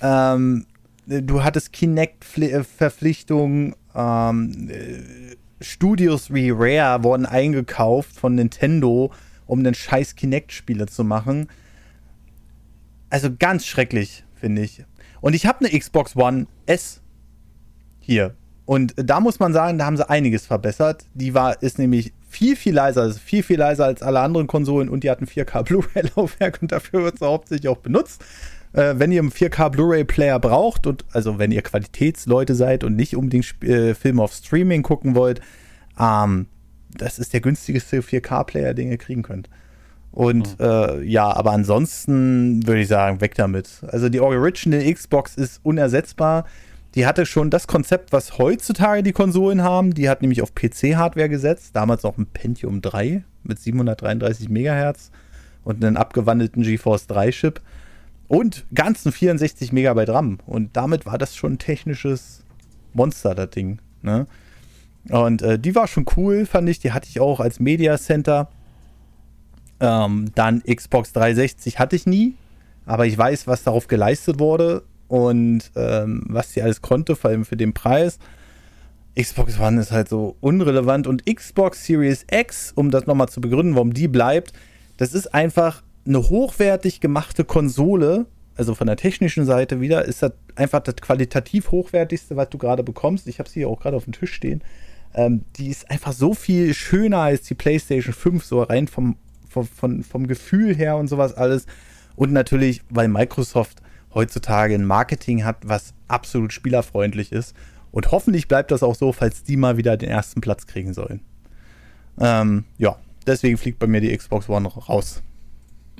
Ähm, du hattest Kinect-Verpflichtungen. Ähm, äh, Studios wie Rare wurden eingekauft von Nintendo, um den scheiß Kinect-Spiele zu machen. Also ganz schrecklich, finde ich. Und ich habe eine Xbox One S hier. Und da muss man sagen, da haben sie einiges verbessert. Die war, ist nämlich viel, viel leiser, also viel, viel leiser als alle anderen Konsolen und die hatten 4K Blu-ray-Laufwerk und dafür wird sie hauptsächlich auch benutzt. Äh, wenn ihr einen 4K Blu-ray-Player braucht und also wenn ihr Qualitätsleute seid und nicht unbedingt Sp äh, Filme auf Streaming gucken wollt, ähm, das ist der günstigste 4K-Player, den ihr kriegen könnt. Und mhm. äh, ja, aber ansonsten würde ich sagen, weg damit. Also die Original Xbox ist unersetzbar. Die hatte schon das Konzept, was heutzutage die Konsolen haben. Die hat nämlich auf PC-Hardware gesetzt. Damals auch ein Pentium 3 mit 733 Megahertz und einen abgewandelten GeForce 3 Chip und ganzen 64 Megabyte RAM. Und damit war das schon ein technisches Monster, das Ding. Ne? Und äh, die war schon cool, fand ich. Die hatte ich auch als Media Center. Ähm, dann Xbox 360 hatte ich nie, aber ich weiß, was darauf geleistet wurde und ähm, was sie alles konnte, vor allem für den Preis. Xbox One ist halt so unrelevant und Xbox Series X, um das nochmal zu begründen, warum die bleibt, das ist einfach eine hochwertig gemachte Konsole, also von der technischen Seite wieder, ist das einfach das qualitativ hochwertigste, was du gerade bekommst. Ich habe sie hier auch gerade auf dem Tisch stehen. Ähm, die ist einfach so viel schöner als die PlayStation 5, so rein vom vom, von, vom Gefühl her und sowas alles. Und natürlich, weil Microsoft heutzutage ein Marketing hat, was absolut spielerfreundlich ist. Und hoffentlich bleibt das auch so, falls die mal wieder den ersten Platz kriegen sollen. Ähm, ja, deswegen fliegt bei mir die Xbox One raus.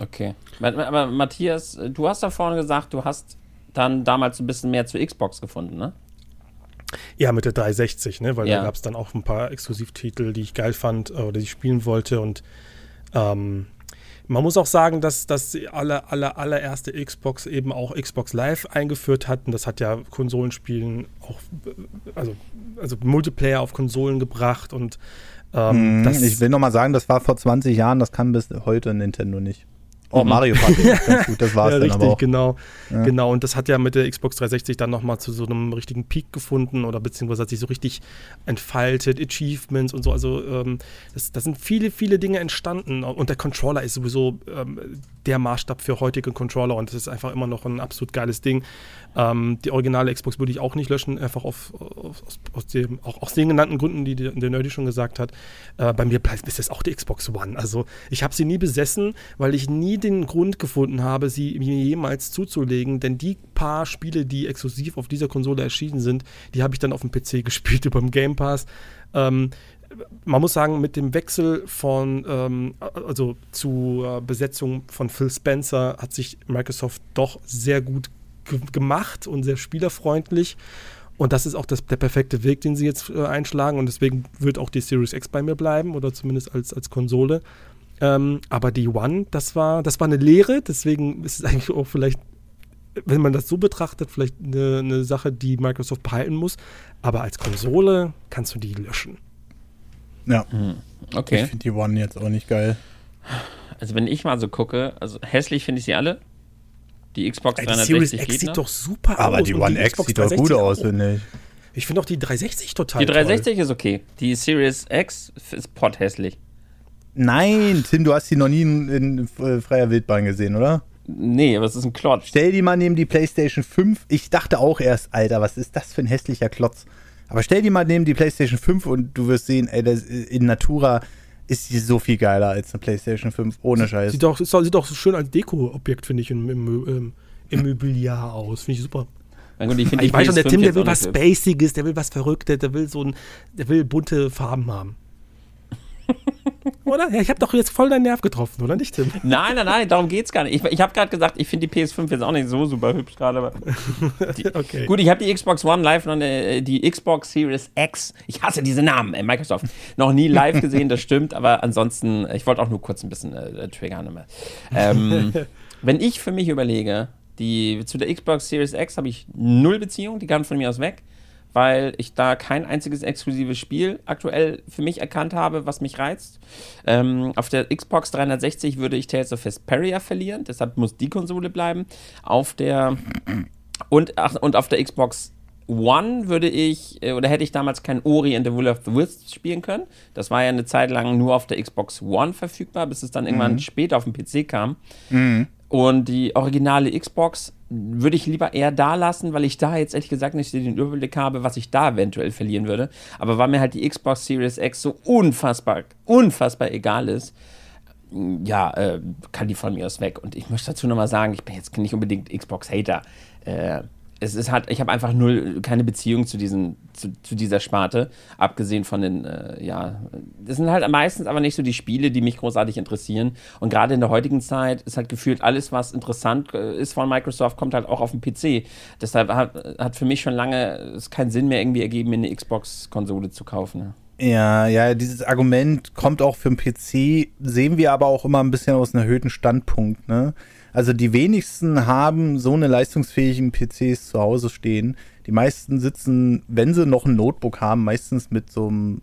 Okay. Aber Matthias, du hast da vorne gesagt, du hast dann damals ein bisschen mehr zu Xbox gefunden, ne? Ja, mit der 360, ne? Weil ja. da gab es dann auch ein paar Exklusivtitel, die ich geil fand äh, oder die ich spielen wollte und ähm, man muss auch sagen, dass, dass die alle, alle, allererste Xbox eben auch Xbox Live eingeführt hatten. Das hat ja Konsolenspielen auch, also, also Multiplayer auf Konsolen gebracht und ähm, mm, Ich will nochmal sagen, das war vor 20 Jahren, das kann bis heute Nintendo nicht. Oh, Mario Party, ganz gut, das war's ja, dann richtig, aber auch. genau. Ja. Genau, und das hat ja mit der Xbox 360 dann nochmal zu so einem richtigen Peak gefunden oder beziehungsweise hat sich so richtig entfaltet, Achievements und so. Also ähm, das, da sind viele, viele Dinge entstanden und der Controller ist sowieso ähm, der Maßstab für heutige Controller und das ist einfach immer noch ein absolut geiles Ding. Ähm, die originale Xbox würde ich auch nicht löschen, einfach auf, auf, aus, dem, auch aus den genannten Gründen, die der Nerdy schon gesagt hat. Äh, bei mir bleibt bis jetzt auch die Xbox One. Also ich habe sie nie besessen, weil ich nie den Grund gefunden habe, sie mir jemals zuzulegen, denn die paar Spiele, die exklusiv auf dieser Konsole erschienen sind, die habe ich dann auf dem PC gespielt über den Game Pass. Ähm, man muss sagen, mit dem Wechsel von, ähm, also zur Besetzung von Phil Spencer hat sich Microsoft doch sehr gut gemacht und sehr spielerfreundlich. Und das ist auch das, der perfekte Weg, den sie jetzt äh, einschlagen. Und deswegen wird auch die Series X bei mir bleiben oder zumindest als, als Konsole. Ähm, aber die One, das war, das war eine Lehre. Deswegen ist es eigentlich auch vielleicht, wenn man das so betrachtet, vielleicht eine, eine Sache, die Microsoft behalten muss. Aber als Konsole kannst du die löschen. Ja, Mhm. Okay. ich finde die One jetzt auch nicht geil. Also wenn ich mal so gucke, also hässlich finde ich sie alle. Die Xbox Ey, die Series 360 X geht sieht noch. doch super Aber aus. die und One X Xbox sieht doch gut 360 aus, finde ich. Ich finde auch die 360 total Die toll. 360 ist okay. Die Series X ist potthässlich. Nein, Tim, du hast die noch nie in, in äh, freier Wildbahn gesehen, oder? Nee, aber es ist ein Klotz. Stell die mal neben die PlayStation 5. Ich dachte auch erst, Alter, was ist das für ein hässlicher Klotz? Aber stell die mal neben die PlayStation 5 und du wirst sehen, ey, das, in Natura ist die so viel geiler als eine PlayStation 5, ohne Scheiß. Sieht doch, sieht doch so schön als Deko-Objekt, finde ich, im, im, im, im Mobiliar aus. Finde ich super. Gut, ich Ich weiß schon, der PS5 Tim, der will was. Spaciges, der will was Verrücktes, der will so ein, der will bunte Farben haben. Oder? Ja, ich habe doch jetzt voll deinen Nerv getroffen, oder nicht, Tim? Nein, nein, nein, darum geht's gar nicht. Ich, ich habe gerade gesagt, ich finde die PS5 jetzt auch nicht so super hübsch gerade, aber die, Okay. Gut, ich habe die Xbox One live noch, äh, die Xbox Series X, ich hasse diese Namen, äh, Microsoft, noch nie live gesehen, das stimmt, aber ansonsten, äh, ich wollte auch nur kurz ein bisschen äh, triggern. Immer. Ähm, wenn ich für mich überlege, die, zu der Xbox Series X habe ich null Beziehung, die kam von mir aus weg, weil ich da kein einziges exklusives Spiel aktuell für mich erkannt habe, was mich reizt. Ähm, auf der Xbox 360 würde ich Tales of Vesperia verlieren, deshalb muss die Konsole bleiben. Auf der und, ach, und auf der Xbox One würde ich, äh, oder hätte ich damals kein Ori and the Will of the Wisps spielen können. Das war ja eine Zeit lang nur auf der Xbox One verfügbar, bis es dann irgendwann später auf dem PC kam. Und die originale Xbox würde ich lieber eher da lassen, weil ich da jetzt ehrlich gesagt nicht den Überblick habe, was ich da eventuell verlieren würde. Aber weil mir halt die Xbox Series X so unfassbar, unfassbar egal ist, ja, äh, kann die von mir aus weg. Und ich möchte dazu nochmal sagen, ich bin jetzt nicht unbedingt Xbox-Hater. Äh, es ist halt, ich habe einfach null, keine Beziehung zu, diesen, zu, zu dieser Sparte, abgesehen von den, äh, ja, das sind halt meistens aber nicht so die Spiele, die mich großartig interessieren. Und gerade in der heutigen Zeit ist halt gefühlt alles, was interessant äh, ist von Microsoft, kommt halt auch auf den PC. Deshalb hat, hat für mich schon lange es keinen Sinn mehr irgendwie ergeben, mir eine Xbox-Konsole zu kaufen. Ja, ja, dieses Argument kommt auch für den PC, sehen wir aber auch immer ein bisschen aus einem erhöhten Standpunkt, ne? Also die wenigsten haben so eine leistungsfähigen PCs zu Hause stehen. Die meisten sitzen, wenn sie noch ein Notebook haben, meistens mit so einem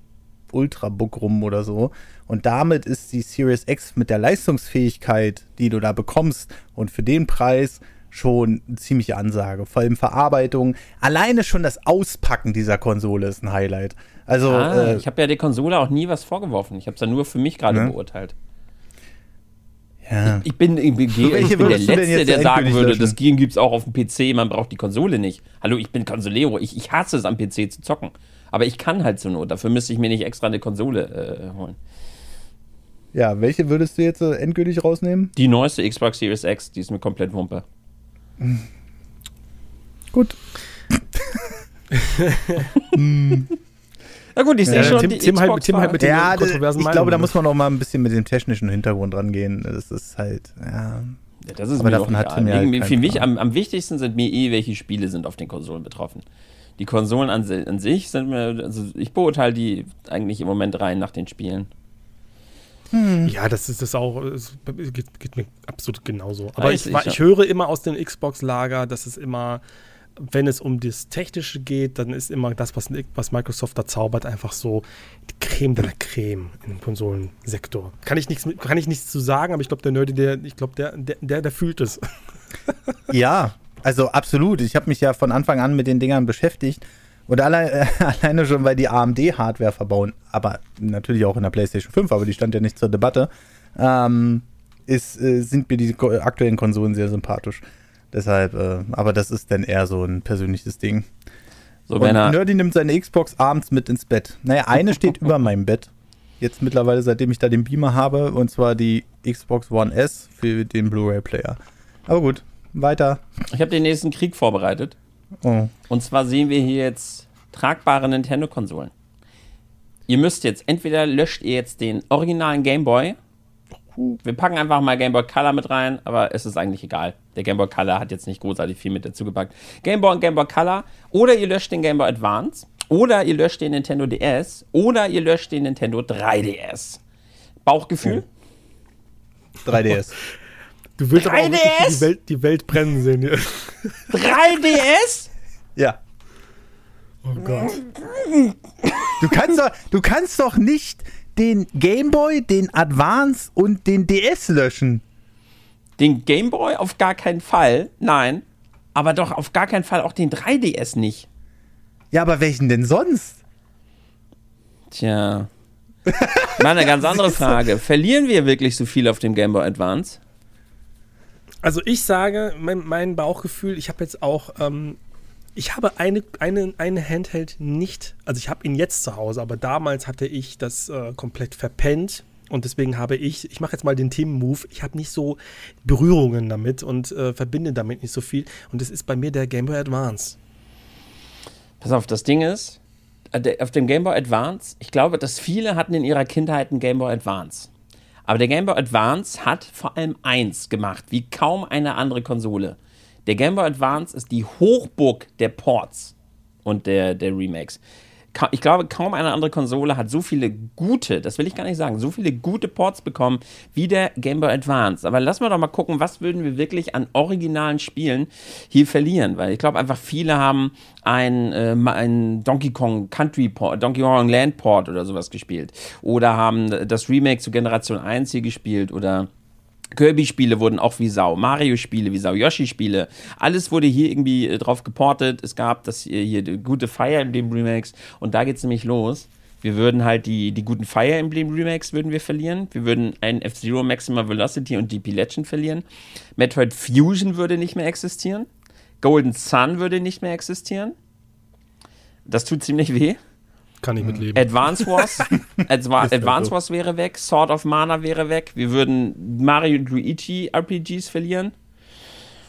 Ultrabook rum oder so. Und damit ist die Series X mit der Leistungsfähigkeit, die du da bekommst und für den Preis schon eine ziemliche Ansage. Vor allem Verarbeitung. Alleine schon das Auspacken dieser Konsole ist ein Highlight. Also, Ah, äh, ich habe ja der Konsole auch nie was vorgeworfen. Ich habe es ja nur für mich gerade Ne? beurteilt. Ja. Ich bin, ich bin, welche ich bin der Letzte, der sagen würde, löschen? das Game gibt es auch auf dem PC, man braucht die Konsole nicht. Hallo, ich bin Consolero, ich, ich hasse es am PC zu zocken. Aber ich kann halt zur Not, dafür müsste ich mir nicht extra eine Konsole äh, holen. Ja, welche würdest du jetzt äh, endgültig rausnehmen? Die neueste Xbox Series X, die ist mir komplett Wumpe. Gut. Na gut, ich sehe Ja, schon, Tim- die Tim halt- Xbox Tim halt mit den Ja, das, ich kontroversen glaube, da Meinungen. muss man noch mal ein bisschen mit dem technischen Hintergrund rangehen. Das ist halt, ja. Ja, das ist Aber mir davon hat. Tim ja halt Für mich am, am wichtigsten sind mir eh, welche Spiele sind auf den Konsolen betroffen. Die Konsolen an, an sich sind mir, also ich beurteile die eigentlich im Moment rein nach den Spielen. Ja, das ist das auch, es geht, geht mir absolut genauso. Aber ich, ich, ich ja. höre immer aus dem Xbox-Lager, dass es immer wenn es um das Technische geht, dann ist immer das, was, was Microsoft da zaubert, einfach so die Creme de la Creme im Konsolensektor. Kann ich nichts, kann ich nichts zu sagen, aber ich glaube, der Nerdy, der, ich glaube, der, der, der, der fühlt es. ja, also absolut. Ich habe mich ja von Anfang an mit den Dingern beschäftigt. Und alle, äh, alleine schon, weil die AMD-Hardware verbauen, aber natürlich auch in der PlayStation 5, aber die stand ja nicht zur Debatte, ähm, ist, äh, sind mir die aktuellen Konsolen sehr sympathisch. Deshalb, äh, aber das ist dann eher so ein persönliches Ding. So, und Nerdy nimmt seine Xbox abends mit ins Bett. Naja, eine steht über meinem Bett. Jetzt mittlerweile, seitdem ich da den Beamer habe, und zwar die Xbox One S für den Blu-ray-Player. Aber gut, weiter. Ich habe den nächsten Krieg vorbereitet. Oh. Und zwar sehen wir hier jetzt tragbare Nintendo-Konsolen. Ihr müsst jetzt, entweder löscht ihr jetzt den originalen Game Boy wir packen einfach mal Game Boy Color mit rein, aber es ist eigentlich egal. Der Game Boy Color hat jetzt nicht großartig viel mit dazu gepackt. Game Boy und Game Boy Color oder ihr löscht den Game Boy Advance oder ihr löscht den Nintendo DS oder ihr löscht den Nintendo 3DS. Bauchgefühl? Oh. 3DS. Du willst 3DS? aber auch die Welt, die Welt brennen sehen. 3DS? Ja. Oh Gott. Du kannst doch, du kannst doch nicht den Game Boy, den Advance und den DS löschen. Den Game Boy auf gar keinen Fall, nein. Aber doch auf gar keinen Fall auch den 3DS nicht. Ja, aber welchen denn sonst? Tja. Mal eine ganz andere Frage. Verlieren wir wirklich so viel auf dem Game Boy Advance? Also ich sage, mein, mein Bauchgefühl, ich habe jetzt auch ähm, ich habe eine, eine, eine Handheld nicht, also ich habe ihn jetzt zu Hause, aber damals hatte ich das äh, komplett verpennt. Und deswegen habe ich, ich mache jetzt mal den Team-Move, ich habe nicht so Berührungen damit und äh, verbinde damit nicht so viel. Und das ist bei mir der Game Boy Advance. Pass auf, das Ding ist, äh, auf dem Game Boy Advance, ich glaube, dass viele hatten in ihrer Kindheit einen Game Boy Advance. Aber der Game Boy Advance hat vor allem eins gemacht, wie kaum eine andere Konsole. Der Game Boy Advance ist die Hochburg der Ports und der, der Remakes. Ich glaube, kaum eine andere Konsole hat so viele gute, das will ich gar nicht sagen, so viele gute Ports bekommen wie der Game Boy Advance. Aber lassen wir doch mal gucken, was würden wir wirklich an originalen Spielen hier verlieren? Weil ich glaube einfach, viele haben ein, äh, ein Donkey Kong Country Port, Donkey Kong Land Port oder sowas gespielt. Oder haben das Remake zu Generation 1 hier gespielt oder Kirby-Spiele wurden auch wie Sau, Mario-Spiele wie Sau, Yoshi-Spiele, alles wurde hier irgendwie äh, drauf geportet. Es gab das hier, hier gute Fire Emblem Remakes und da geht es nämlich los. Wir würden halt die, die guten Fire Emblem Remakes würden wir verlieren. Wir würden ein F-Zero Maximum Velocity und DP Legend verlieren. Metroid Fusion würde nicht mehr existieren. Golden Sun würde nicht mehr existieren. Das tut ziemlich weh. Kann ich mitleben. Advance Wars, Adva Advance Wars wäre weg, Sword of Mana wäre weg, wir würden Mario und Luigi RPGs verlieren.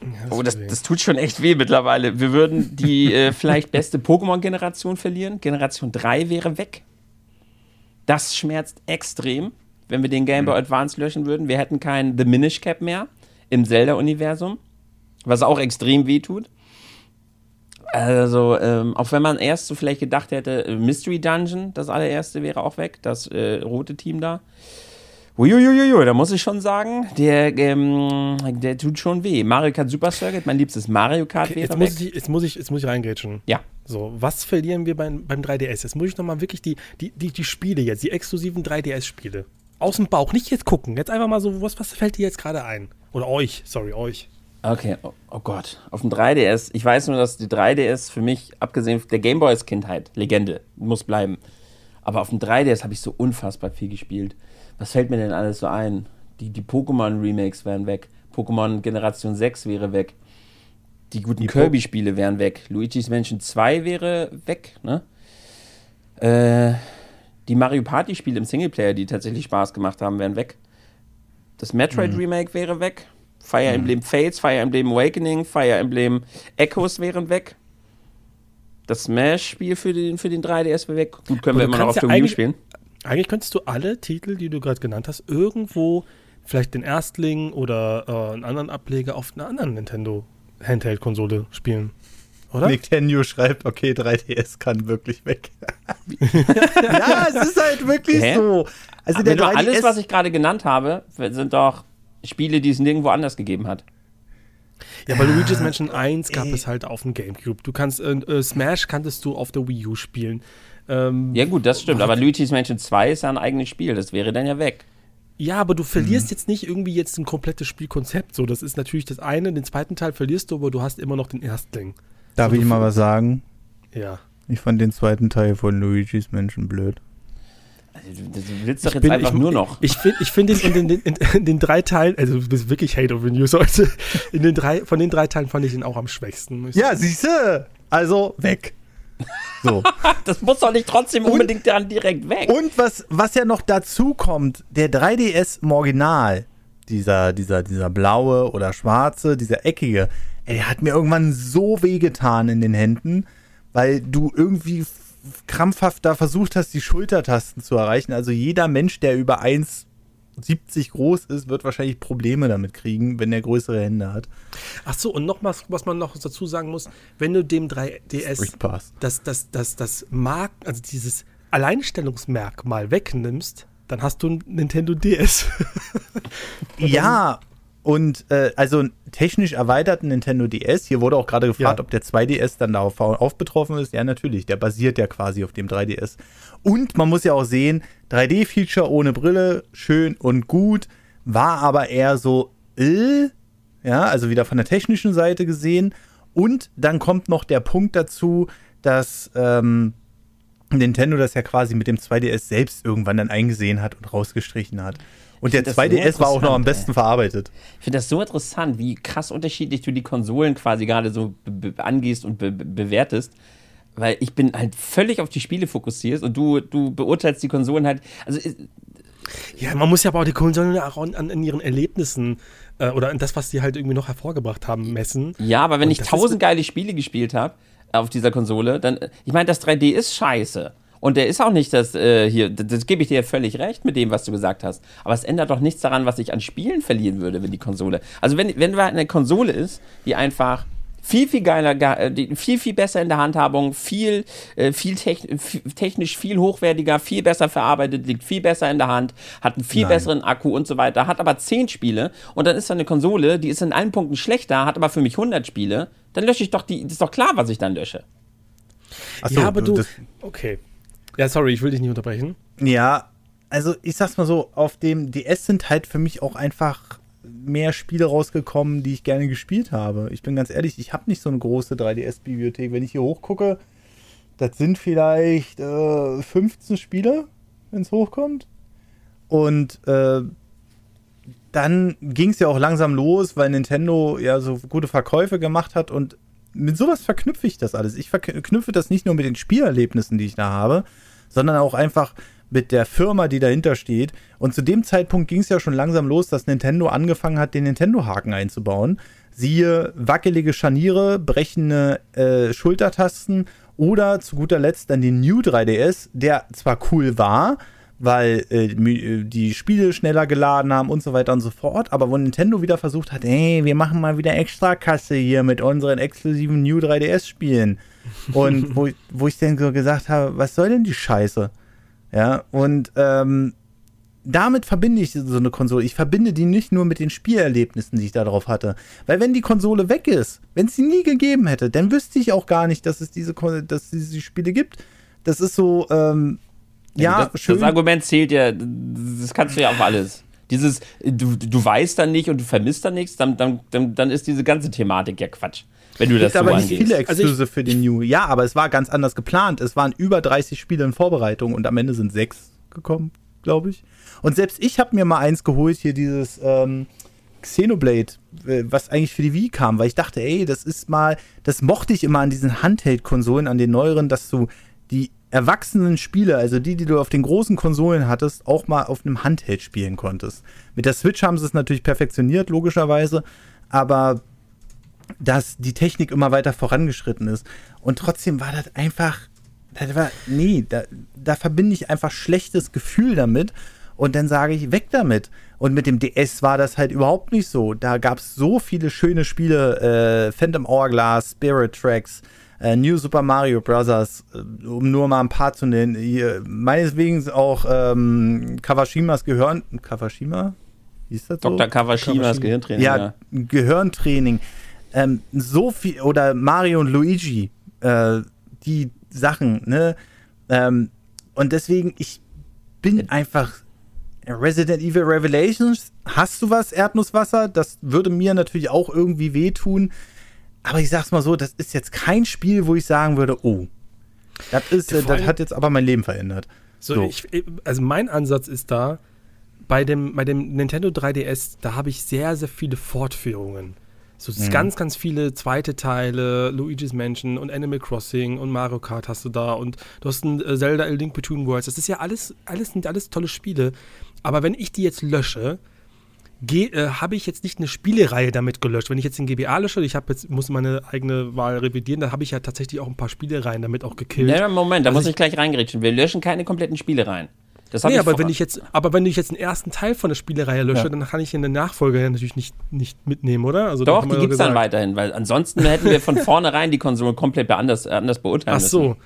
Ja, das oh, das, das, tut schon echt weh mittlerweile. Wir würden die äh, vielleicht beste Pokémon-Generation verlieren. Generation 3 wäre weg. Das schmerzt extrem, wenn wir den Game Boy hm. Advance löschen würden. Wir hätten keinen The Minish Cap mehr im Zelda-Universum, was auch extrem weh tut. Also, ähm, auch wenn man erst so vielleicht gedacht hätte, äh, Mystery Dungeon, das allererste wäre auch weg, das äh, rote Team da. Uiuiuiui, da muss ich schon sagen, der, ähm, der tut schon weh. Mario Kart Super Circuit, mein liebstes Mario Kart okay, wäre jetzt muss, ich, jetzt, muss ich, jetzt muss ich reingrätschen. Ja. So, was verlieren wir beim, beim 3DS? Jetzt muss ich nochmal wirklich die, die, die, die Spiele jetzt, die exklusiven 3DS-Spiele. Aus dem Bauch, nicht jetzt gucken. Jetzt einfach mal so, was, was fällt dir jetzt gerade ein? Oder euch, sorry, euch. Okay, oh, oh, Gott. Auf dem 3DS. Ich weiß nur, dass die 3DS für mich, abgesehen der Gameboy ist Kindheit, Legende, muss bleiben. Aber auf dem 3DS habe ich so unfassbar viel gespielt. Was fällt mir denn alles so ein? Die, die Pokémon-Remakes wären weg. Pokémon Generation 6 wäre weg. Die guten Kirby-Spiele wären weg. Luigi's Mansion 2 wäre weg, ne? Äh, die Mario Party-Spiele im Singleplayer, die tatsächlich Spaß gemacht haben, wären weg. Das Metroid-Remake mhm. wäre weg. Fire mhm. Emblem Fates, Fire Emblem Awakening, Fire Emblem Echoes wären weg. Das Smash-Spiel für den, für den 3DS wäre weg. Gut, können wir immer noch auf ja der Wii spielen. Eigentlich könntest du alle Titel, die du gerade genannt hast, irgendwo vielleicht den Erstling oder äh, einen anderen Ableger auf einer anderen Nintendo Handheld-Konsole spielen. Oder? Nick Tenyu schreibt, okay, 3DS kann wirklich weg. ja, es ist halt wirklich Hä? so. Also der 3DS alles, was ich gerade genannt habe, sind doch Spiele, die es nirgendwo anders gegeben hat. Ja, bei Luigi's Mansion 1 gab ey. es halt auf dem Gamecube. Du kannst, äh, äh, Smash kanntest du auf der Wii U spielen. Ähm, ja, gut, das stimmt. Aber Luigi's Mansion 2 ist ja ein eigenes Spiel. Das wäre dann ja weg. Ja, aber du verlierst mhm. jetzt nicht irgendwie jetzt ein komplettes Spielkonzept. So, das ist natürlich das eine. Den zweiten Teil verlierst du, aber du hast immer noch den Erstling. Darf so, ich mal was sagen? Ja. Ich fand den zweiten Teil von Luigi's Menschen blöd. Also, du, willst doch ich jetzt bin, einfach ich, nur noch. Ich, finde ich find in, in, in, in, den drei Teilen, also du bist wirklich Hate of the News heute. In den drei, von den drei Teilen fand ich ihn auch am schwächsten. Ja, siehst du. Also weg. So. das muss doch nicht trotzdem und, unbedingt dann direkt weg. Und was, was ja noch dazu kommt, der 3DS im Original, dieser, dieser, dieser blaue oder schwarze, dieser eckige, ey, der hat mir irgendwann so wehgetan in den Händen, weil du irgendwie krampfhaft da versucht hast, die Schultertasten zu erreichen. Also jeder Mensch, der über 1,70 groß ist, wird wahrscheinlich Probleme damit kriegen, wenn er größere Hände hat. Ach so, und noch was, was man noch dazu sagen muss, wenn du dem 3DS das, das, das, das Mark, also dieses Alleinstellungsmerkmal wegnimmst, dann hast du ein Nintendo DS. ja, und äh, also technisch erweiterten Nintendo DS. Hier wurde auch gerade gefragt, ja. ob der 2DS dann darauf auf betroffen ist. Ja, natürlich. Der basiert ja quasi auf dem 3DS. Und man muss ja auch sehen, 3D-Feature ohne Brille, schön und gut, war aber eher so, äh, ja, also wieder von der technischen Seite gesehen. Und dann kommt noch der Punkt dazu, dass ähm, Nintendo das ja quasi mit dem 2DS selbst irgendwann dann eingesehen hat und rausgestrichen hat. Und der 2DS so war auch noch am besten ey. verarbeitet. Ich finde das so interessant, wie krass unterschiedlich du die Konsolen quasi gerade so angehst und be bewertest. Weil ich bin halt völlig auf die Spiele fokussiert und du, du beurteilst die Konsolen halt. Also, ja, man muss ja aber auch die Konsolen auch an, an, an ihren Erlebnissen äh, oder an das, was sie halt irgendwie noch hervorgebracht haben, messen. Ja, aber wenn und ich tausend geile Spiele gespielt habe auf dieser Konsole, dann. Ich meine, das 3D ist scheiße. Und der ist auch nicht das äh, hier, das, das gebe ich dir völlig recht mit dem, was du gesagt hast. Aber es ändert doch nichts daran, was ich an Spielen verlieren würde, wenn die Konsole. Also wenn, wenn eine Konsole ist, die einfach viel, viel geiler, äh, viel, viel besser in der Handhabung, viel, äh, viel technisch viel hochwertiger, viel besser verarbeitet, liegt viel besser in der Hand, hat einen viel Nein. besseren Akku und so weiter, hat aber 10 Spiele und dann ist da eine Konsole, die ist in allen Punkten schlechter, hat aber für mich 100 Spiele, dann lösche ich doch die, das ist doch klar, was ich dann lösche. Achso, ja, aber du, okay. Ja, sorry, ich will dich nicht unterbrechen. Ja, also ich sag's mal so, auf dem DS sind halt für mich auch einfach mehr Spiele rausgekommen, die ich gerne gespielt habe. Ich bin ganz ehrlich, ich habe nicht so eine große 3DS-Bibliothek. Wenn ich hier hochgucke, das sind vielleicht äh, 15 Spiele, wenn es hochkommt. Und äh, dann ging es ja auch langsam los, weil Nintendo ja so gute Verkäufe gemacht hat und mit sowas verknüpfe ich das alles. Ich verknüpfe das nicht nur mit den Spielerlebnissen, die ich da habe, sondern auch einfach mit der Firma, die dahinter steht. Und zu dem Zeitpunkt ging es ja schon langsam los, dass Nintendo angefangen hat, den Nintendo-Haken einzubauen. Siehe wackelige Scharniere, brechende äh, Schultertasten oder zu guter Letzt dann den New 3DS, der zwar cool war, weil äh, äh, die Spiele schneller geladen haben und so weiter und so fort. Aber wo Nintendo wieder versucht hat, ey, wir machen mal wieder Extrakasse hier mit unseren exklusiven New 3DS-Spielen. Und wo, wo ich dann so gesagt habe, was soll denn die Scheiße? Ja, und ähm, damit verbinde ich so eine Konsole. Ich verbinde die nicht nur mit den Spielerlebnissen, die ich darauf hatte. Weil wenn die Konsole weg ist, wenn es sie nie gegeben hätte, dann wüsste ich auch gar nicht, dass es diese, dass es diese Spiele gibt. Das ist so, ähm, ja, das, schön. Das Argument zählt ja, das kannst du ja auf alles. Dieses, du, du weißt dann nicht und du vermisst dann nichts, dann, dann, dann, dann ist diese ganze Thematik ja Quatsch. Wenn du das so aber angehst. nicht viele Exklusive also für den New. Ja, aber es war ganz anders geplant. Es waren über 30 Spiele in Vorbereitung und am Ende sind sechs gekommen, glaube ich. Und selbst ich habe mir mal eins geholt, hier dieses ähm, Xenoblade, äh, was eigentlich für die Wii kam, weil ich dachte, ey, das ist mal, das mochte ich immer an diesen Handheld-Konsolen, an den neueren, dass du die erwachsenen Spiele, also die, die du auf den großen Konsolen hattest, auch mal auf einem Handheld spielen konntest. Mit der Switch haben sie es natürlich perfektioniert, logischerweise, aber dass die Technik immer weiter vorangeschritten ist. Und trotzdem war das einfach, das war, nee, da, da verbinde ich einfach schlechtes Gefühl damit. Und dann sage ich, weg damit. Und mit dem DS war das halt überhaupt nicht so. Da gab es so viele schöne Spiele, äh, Phantom Hourglass, Spirit Tracks, äh, New Super Mario Bros., äh, um nur mal ein paar zu nennen. Hier, meineswegen auch ähm, Kawashimas Gehirn. Kawashima? Hieß das so? Dr. Kawashimas Kawashima. Gehirntraining. Ja, ja, Gehirntraining. ähm, so viel, oder Mario und Luigi, äh, die Sachen, ne? Ähm, und deswegen, ich bin einfach Resident Evil Revelations, hast du was, Erdnusswasser? Das würde mir natürlich auch irgendwie wehtun. Aber ich sag's mal so, das ist jetzt kein Spiel, wo ich sagen würde, oh, das, ist, äh, das hat jetzt aber mein Leben verändert. So, so. Ich, also mein Ansatz ist da, bei dem, bei dem Nintendo 3DS, da habe ich sehr, sehr viele Fortführungen. So mhm. ganz, ganz viele zweite Teile, Luigi's Mansion und Animal Crossing und Mario Kart hast du da und du hast ein äh, Zelda A Link Between Worlds. Das ist ja alles, alles sind alles tolle Spiele. Aber wenn ich die jetzt lösche, äh, habe ich jetzt nicht eine Spielereihe damit gelöscht. Wenn ich jetzt den GBA lösche, ich jetzt, muss meine eigene Wahl revidieren, dann habe ich ja tatsächlich auch ein paar Spielereien damit auch gekillt. Ja, Moment, da also muss ich, ich gleich reingrätschen. Wir löschen keine kompletten Spielereien. Das nee, aber wenn ich jetzt, aber wenn ich jetzt einen ersten Teil von der Spielerei lösche, ja. dann kann ich in der Nachfolge ja natürlich nicht, nicht mitnehmen, oder? Also Doch, die gibt es dann weiterhin, weil ansonsten hätten wir von vornherein die Konsole komplett anders, anders beurteilen Ach so.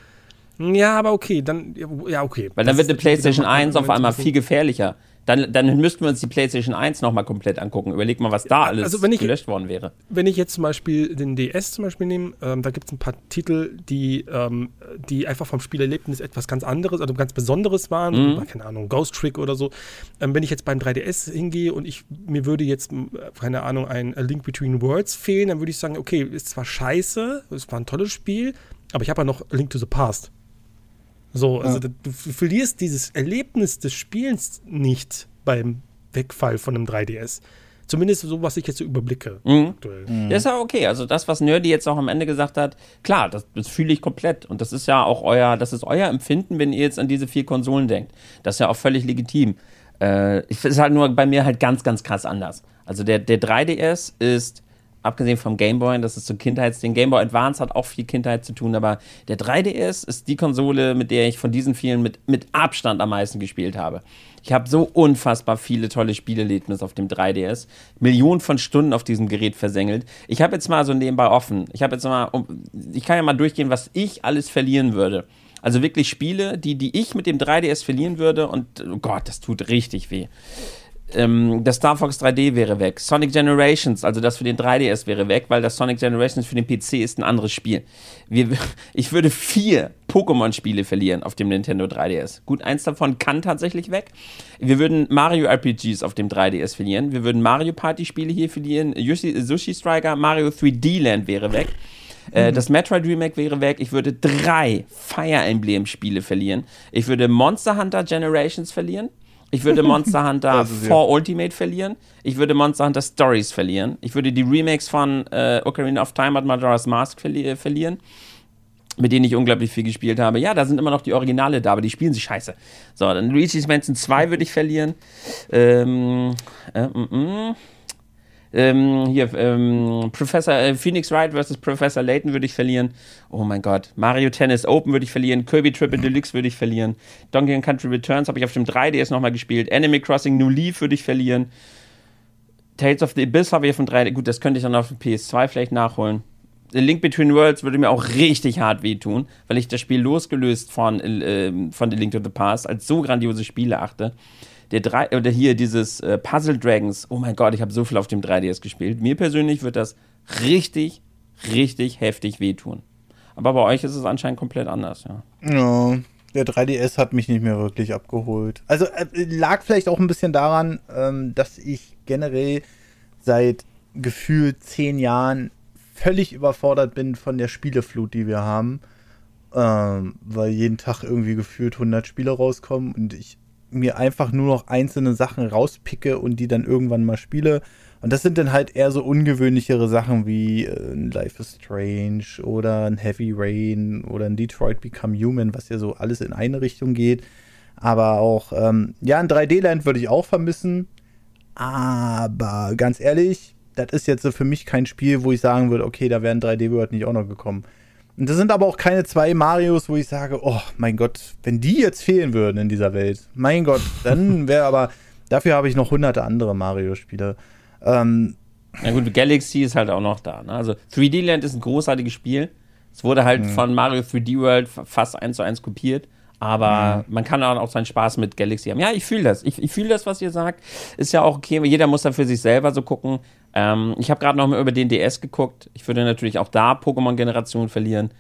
Müssen. Ja, aber okay, dann, ja, okay. Weil dann das wird eine PlayStation 1 auf einmal viel gefährlicher. Dann, dann müssten wir uns die PlayStation 1 nochmal komplett angucken. Überleg mal, was da alles also ich, gelöscht worden wäre. Wenn ich jetzt zum Beispiel den DS zum Beispiel nehme, ähm, da gibt es ein paar Titel, die, ähm, die einfach vom Spielerlebnis etwas ganz anderes, also ganz Besonderes waren. Mhm. Keine Ahnung, Ghost Trick oder so. Ähm, wenn ich jetzt beim 3DS hingehe und ich mir würde jetzt, keine Ahnung, ein Link Between Worlds fehlen, dann würde ich sagen, okay, ist zwar scheiße, es war ein tolles Spiel, aber ich habe ja noch Link to the Past. So, also ja. du verlierst dieses Erlebnis des Spielens nicht beim Wegfall von einem 3DS. Zumindest so, was ich jetzt so überblicke. Mhm. Aktuell. Mhm. Das ist ja okay. Also das, was Nerdy jetzt auch am Ende gesagt hat, klar, das, das fühle ich komplett. Und das ist ja auch euer, das ist euer Empfinden, wenn ihr jetzt an diese vier Konsolen denkt. Das ist ja auch völlig legitim. Äh, ich finde es halt nur bei mir halt ganz, ganz krass anders. Also der, der 3DS ist abgesehen vom Game Boy, das ist so Kindheitsding. Game Boy Advance hat auch viel Kindheit zu tun, aber der 3DS ist die Konsole, mit der ich von diesen vielen mit, mit Abstand am meisten gespielt habe. Ich habe so unfassbar viele tolle Spielerlebnisse auf dem 3DS. Millionen von Stunden auf diesem Gerät versengelt. Ich habe jetzt mal so nebenbei offen. Ich habe jetzt mal, ich kann ja mal durchgehen, was ich alles verlieren würde. Also wirklich Spiele, die, die ich mit dem 3DS verlieren würde und oh Gott, das tut richtig weh ähm, das Star Fox 3D wäre weg. Sonic Generations, also das für den 3DS wäre weg, weil das Sonic Generations für den PC ist ein anderes Spiel. Wir, ich würde vier Pokémon-Spiele verlieren auf dem Nintendo 3DS. Gut, eins davon kann tatsächlich weg. Wir würden Mario RPGs auf dem 3DS verlieren. Wir würden Mario Party-Spiele hier verlieren. Yoshi, Sushi Striker, Mario 3D Land wäre weg. Äh, mhm. Das Metroid Remake wäre weg. Ich würde drei Fire Emblem Spiele verlieren. Ich würde Monster Hunter Generations verlieren. Ich würde Monster Hunter 4 ja. Ultimate verlieren. Ich würde Monster Hunter Stories verlieren. Ich würde die Remakes von äh, Ocarina of Time und Majora's Mask verli äh, verlieren. Mit denen ich unglaublich viel gespielt habe. Ja, da sind immer noch die Originale da, aber die spielen sich scheiße. So, dann Luigi's Mansion 2 würde ich verlieren. Ähm, äh, mm, mm. Ähm, hier, ähm, Professor äh, Phoenix Wright versus Professor Layton würde ich verlieren. Oh mein Gott. Mario Tennis Open würde ich verlieren. Kirby Triple Deluxe würde ich verlieren. Donkey Kong Country Returns habe ich auf dem 3DS nochmal gespielt. Animal Crossing New Leaf würde ich verlieren. Tales of the Abyss habe ich auf dem 3DS. Gut, das könnte ich dann auf dem PS2 vielleicht nachholen. The Link Between Worlds würde mir auch richtig hart wehtun, weil ich das Spiel losgelöst von, äh, von The Link to the Past als so grandiose Spiele achte der drei, oder hier dieses äh, Puzzle Dragons, oh mein Gott, ich habe so viel auf dem 3DS gespielt. Mir persönlich wird das richtig, richtig heftig wehtun. Aber bei euch ist es anscheinend komplett anders, ja. Ja, der 3DS hat mich nicht mehr wirklich abgeholt. Also äh, lag vielleicht auch ein bisschen daran, ähm, dass ich generell seit gefühlt zehn Jahren völlig überfordert bin von der Spieleflut, die wir haben. Ähm, weil jeden Tag irgendwie gefühlt 100 Spiele rauskommen und ich mir einfach nur noch einzelne Sachen rauspicke und die dann irgendwann mal spiele. Und das sind dann halt eher so ungewöhnlichere Sachen wie äh, Life is Strange oder ein Heavy Rain oder ein Detroit Become Human, was ja so alles in eine Richtung geht. Aber auch, ähm, ja, ein 3D-Land würde ich auch vermissen. Aber ganz ehrlich, das ist jetzt so für mich kein Spiel, wo ich sagen würde, okay, da wäre ein 3D-World nicht auch noch gekommen. Und das sind aber auch keine zwei Marios, wo ich sage, oh mein Gott, wenn die jetzt fehlen würden in dieser Welt, mein Gott, dann wäre aber, dafür habe ich noch hunderte andere Mario-Spiele. Ähm, ja gut, Galaxy ist halt auch noch da. Ne? Also 3D Land ist ein großartiges Spiel. Es wurde halt mhm. von Mario 3D World fast eins zu eins kopiert. Aber mhm. man kann auch seinen Spaß mit Galaxy haben. Ja, ich fühle das. Ich, ich fühle das, was ihr sagt. Ist ja auch okay, jeder muss da für sich selber so gucken. Ähm, ich habe gerade noch mal über den DS geguckt. Ich würde natürlich auch da Pokémon-Generationen verlieren.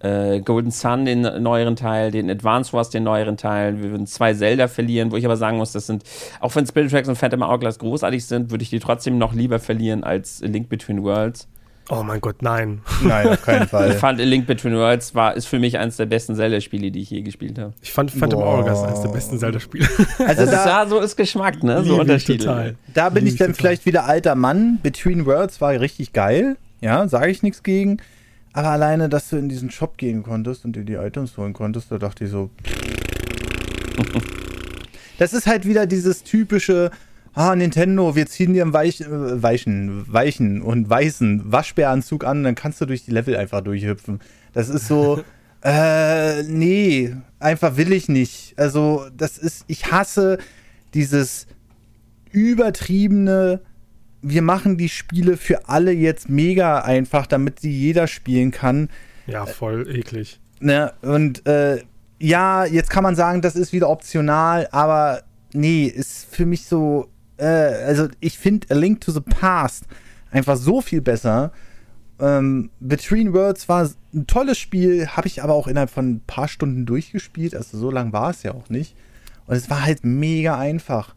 Äh, Golden Sun, den neueren Teil, den Advance Wars, den neueren Teil. Wir würden zwei Zelda verlieren, wo ich aber sagen muss, das sind, auch wenn Spirit Tracks und Phantom Hourglass großartig sind, würde ich die trotzdem noch lieber verlieren als Link Between Worlds. Oh mein Gott, nein. Nein, auf keinen Fall. Ich fand A Link Between Worlds war, ist für mich eines der besten Zelda-Spiele, die ich je gespielt habe. Ich fand Phantom Boah. Hourglass eines der besten Zelda-Spiele. Also Das ist, da, ja, so ist Geschmack, ne? So unterschiedlich. total. da bin Liebe ich ich dann total. vielleicht wieder alter Mann. Between Worlds war richtig geil. Ja, sage ich nichts gegen. Aber alleine, dass du in diesen Shop gehen konntest und dir die Items holen konntest, da dachte ich so. Das ist halt wieder dieses typische, ah, Nintendo, wir ziehen dir einen weich, äh, weichen, weichen und weißen Waschbäranzug an, dann kannst du durch die Level einfach durchhüpfen. Das ist so, äh, nee, einfach will ich nicht. Also, das ist, ich hasse dieses übertriebene, wir machen die Spiele für alle jetzt mega einfach, damit sie jeder spielen kann. Ja, voll eklig. Ne? Und äh, ja, jetzt kann man sagen, das ist wieder optional, aber nee, ist für mich so, äh, also ich finde A Link to the Past einfach so viel besser. Ähm, Between Worlds war ein tolles Spiel, habe ich aber auch innerhalb von ein paar Stunden durchgespielt, also so lang war es ja auch nicht. Und es war halt mega einfach.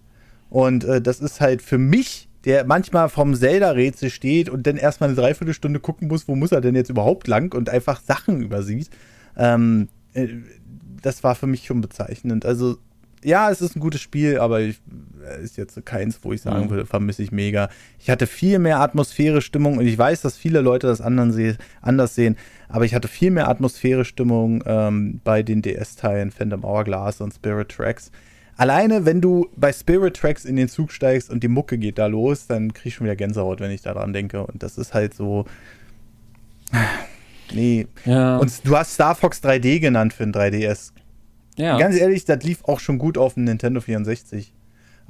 Und äh, das ist halt für mich, der manchmal vom Zelda-Rätsel steht und dann erstmal eine Dreiviertelstunde gucken muss, wo muss er denn jetzt überhaupt lang und einfach Sachen übersieht. Ähm, äh, das war für mich schon bezeichnend. Also, ja, es ist ein gutes Spiel, aber ich, ist jetzt keins, wo ich sagen Mhm. würde, vermisse ich mega. Ich hatte viel mehr Atmosphäre, Stimmung und ich weiß, dass viele Leute das anderen se anders sehen, aber ich hatte viel mehr Atmosphäre, Stimmung ähm, bei den DS-Teilen Phantom Hourglass und Spirit Tracks. Alleine, wenn du bei Spirit Tracks in den Zug steigst und die Mucke geht da los, dann krieg ich schon wieder Gänsehaut, wenn ich daran denke. Und das ist halt so. Nee. Ja. Und du hast Star Fox 3D genannt für ein 3DS. ja. Ganz ehrlich, das lief auch schon gut auf dem Nintendo 64.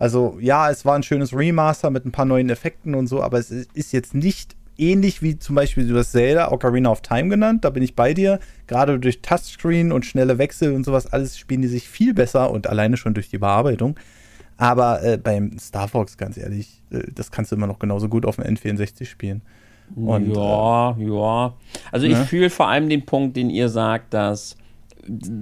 Also, ja, es war ein schönes Remaster mit ein paar neuen Effekten und so, aber es ist jetzt nicht ähnlich wie zum Beispiel du hast Zelda Ocarina of Time genannt, da bin ich bei dir. Gerade durch Touchscreen und schnelle Wechsel und sowas, alles spielen die sich viel besser und alleine schon durch die Bearbeitung. Aber äh, beim Star Fox, ganz ehrlich, äh, das kannst du immer noch genauso gut auf dem N64 spielen. Und, ja, ja. Also ich ne? fühle vor allem den Punkt, den ihr sagt, dass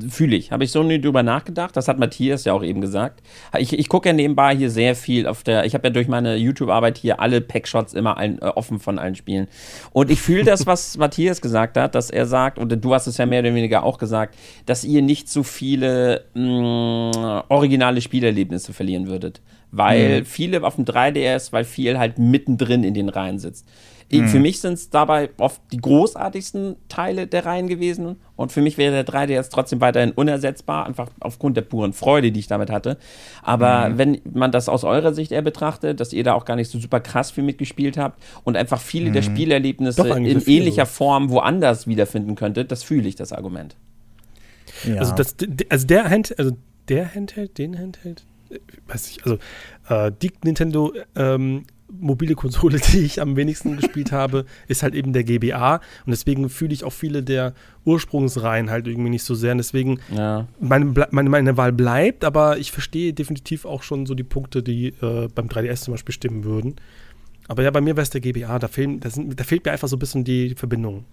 fühle ich. Habe ich so nie drüber nachgedacht. Das hat Matthias ja auch eben gesagt. Ich, ich gucke ja nebenbei hier sehr viel auf der. Ich habe ja durch meine YouTube-Arbeit hier alle Packshots immer allen, äh, offen von allen Spielen. Und ich fühle das, was Matthias gesagt hat, dass er sagt, und du hast es ja mehr oder weniger auch gesagt, dass ihr nicht so viele mh, originale Spielerlebnisse verlieren würdet. Weil viele auf dem 3DS, weil viel halt mittendrin in den Reihen sitzt. Ich, Für mich sind es dabei oft die großartigsten Teile der Reihen gewesen. Und für mich wäre der 3DS trotzdem weiterhin unersetzbar, einfach aufgrund der puren Freude, die ich damit hatte. Aber wenn man das aus eurer Sicht eher betrachtet, dass ihr da auch gar nicht so super krass viel mitgespielt habt und einfach viele der Spielerlebnisse Doch, in ähnlicher so. Form woanders wiederfinden könntet, das fühle ich, das Argument. ja. Also, das, also der Handheld, also der Handheld, den Handheld, äh, weiß ich, also äh, die Nintendo ähm, mobile Konsole, die ich am wenigsten gespielt habe, ist halt eben der GBA und deswegen fühle ich auch viele der Ursprungsreihen halt irgendwie nicht so sehr und deswegen Ja. meine, meine, meine Wahl bleibt, aber ich verstehe definitiv auch schon so die Punkte, die äh, beim 3DS zum Beispiel stimmen würden. Aber ja, bei mir wäre es der GBA, da, fehlen, da, sind, da fehlt mir einfach so ein bisschen die Verbindung.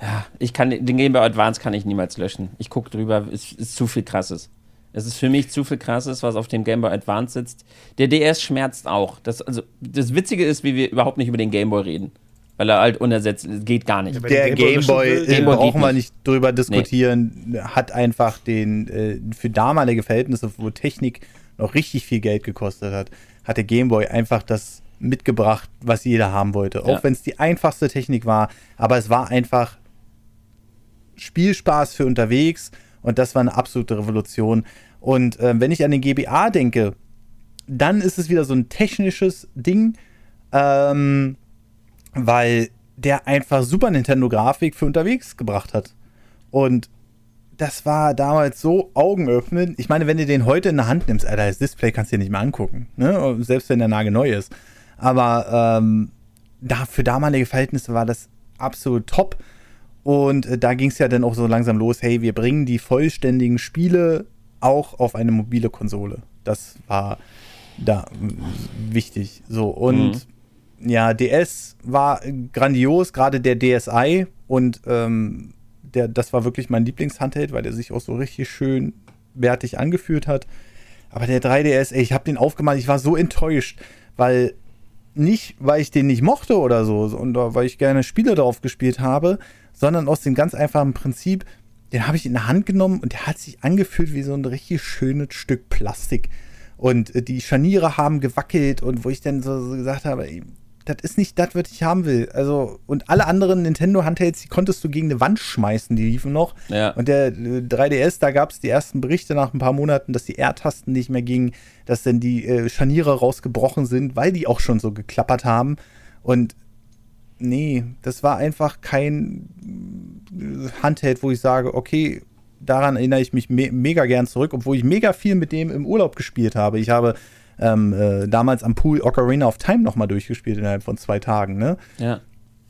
Ja, ich kann den Game Boy Advance kann ich niemals löschen. Ich gucke drüber, es ist zu viel krasses. Es ist für mich zu viel krasses, was auf dem Game Boy Advance sitzt. Der DS schmerzt auch. Das, also, das Witzige ist, wie wir überhaupt nicht über den Game Boy reden. Weil er halt unersetzt ist. Geht gar nicht. Ja, wenn der Game Boy Game Boy brauchen wir nicht. drüber diskutieren, hat einfach den, äh, für damalige Verhältnisse, wo Technik noch richtig viel Geld gekostet hat, hat der Gameboy einfach das mitgebracht, was jeder haben wollte. Auch Ja. wenn es die einfachste Technik war, aber es war einfach Spielspaß für unterwegs und das war eine absolute Revolution. Und äh, wenn ich an den GBA denke, dann ist es wieder so ein technisches Ding, ähm, weil der einfach Super Nintendo-Grafik für unterwegs gebracht hat. Und das war damals so augenöffnend. Ich meine, wenn du den heute in der Hand nimmst, Alter, das Display kannst du dir nicht mehr angucken. Ne? Selbst wenn der nagelneu ist. Aber ähm, da, für damalige Verhältnisse war das absolut top. Und äh, da ging es ja dann auch so langsam los, hey, wir bringen die vollständigen Spiele auch auf eine mobile Konsole. Das war da mm, wichtig. So, und Mhm. ja, DS war grandios, gerade der DSi und ähm, der, das war wirklich mein Lieblingshandheld, weil der sich auch so richtig schön wertig angefühlt hat. Aber der 3DS, ey, ich habe den aufgemacht, ich war so enttäuscht, weil nicht, weil ich den nicht mochte oder so, und weil ich gerne Spiele darauf gespielt habe, sondern aus dem ganz einfachen Prinzip, den habe ich in der Hand genommen und der hat sich angefühlt wie so ein richtig schönes Stück Plastik. Und äh, die Scharniere haben gewackelt und wo ich dann so, so gesagt habe, ey, das ist nicht das, was ich haben will. Also, und alle anderen Nintendo-Handhelds, die konntest du gegen eine Wand schmeißen, die liefen noch. Ja. Und der 3DS, da gab es die ersten Berichte nach ein paar Monaten, dass die R-Tasten nicht mehr gingen, dass dann die äh, Scharniere rausgebrochen sind, weil die auch schon so geklappert haben. Und nee, das war einfach kein Handheld, wo ich sage, okay, daran erinnere ich mich me mega gern zurück, obwohl ich mega viel mit dem im Urlaub gespielt habe. Ich habe ähm, äh, damals am Pool Ocarina of Time nochmal durchgespielt innerhalb von zwei Tagen, ne? Ja.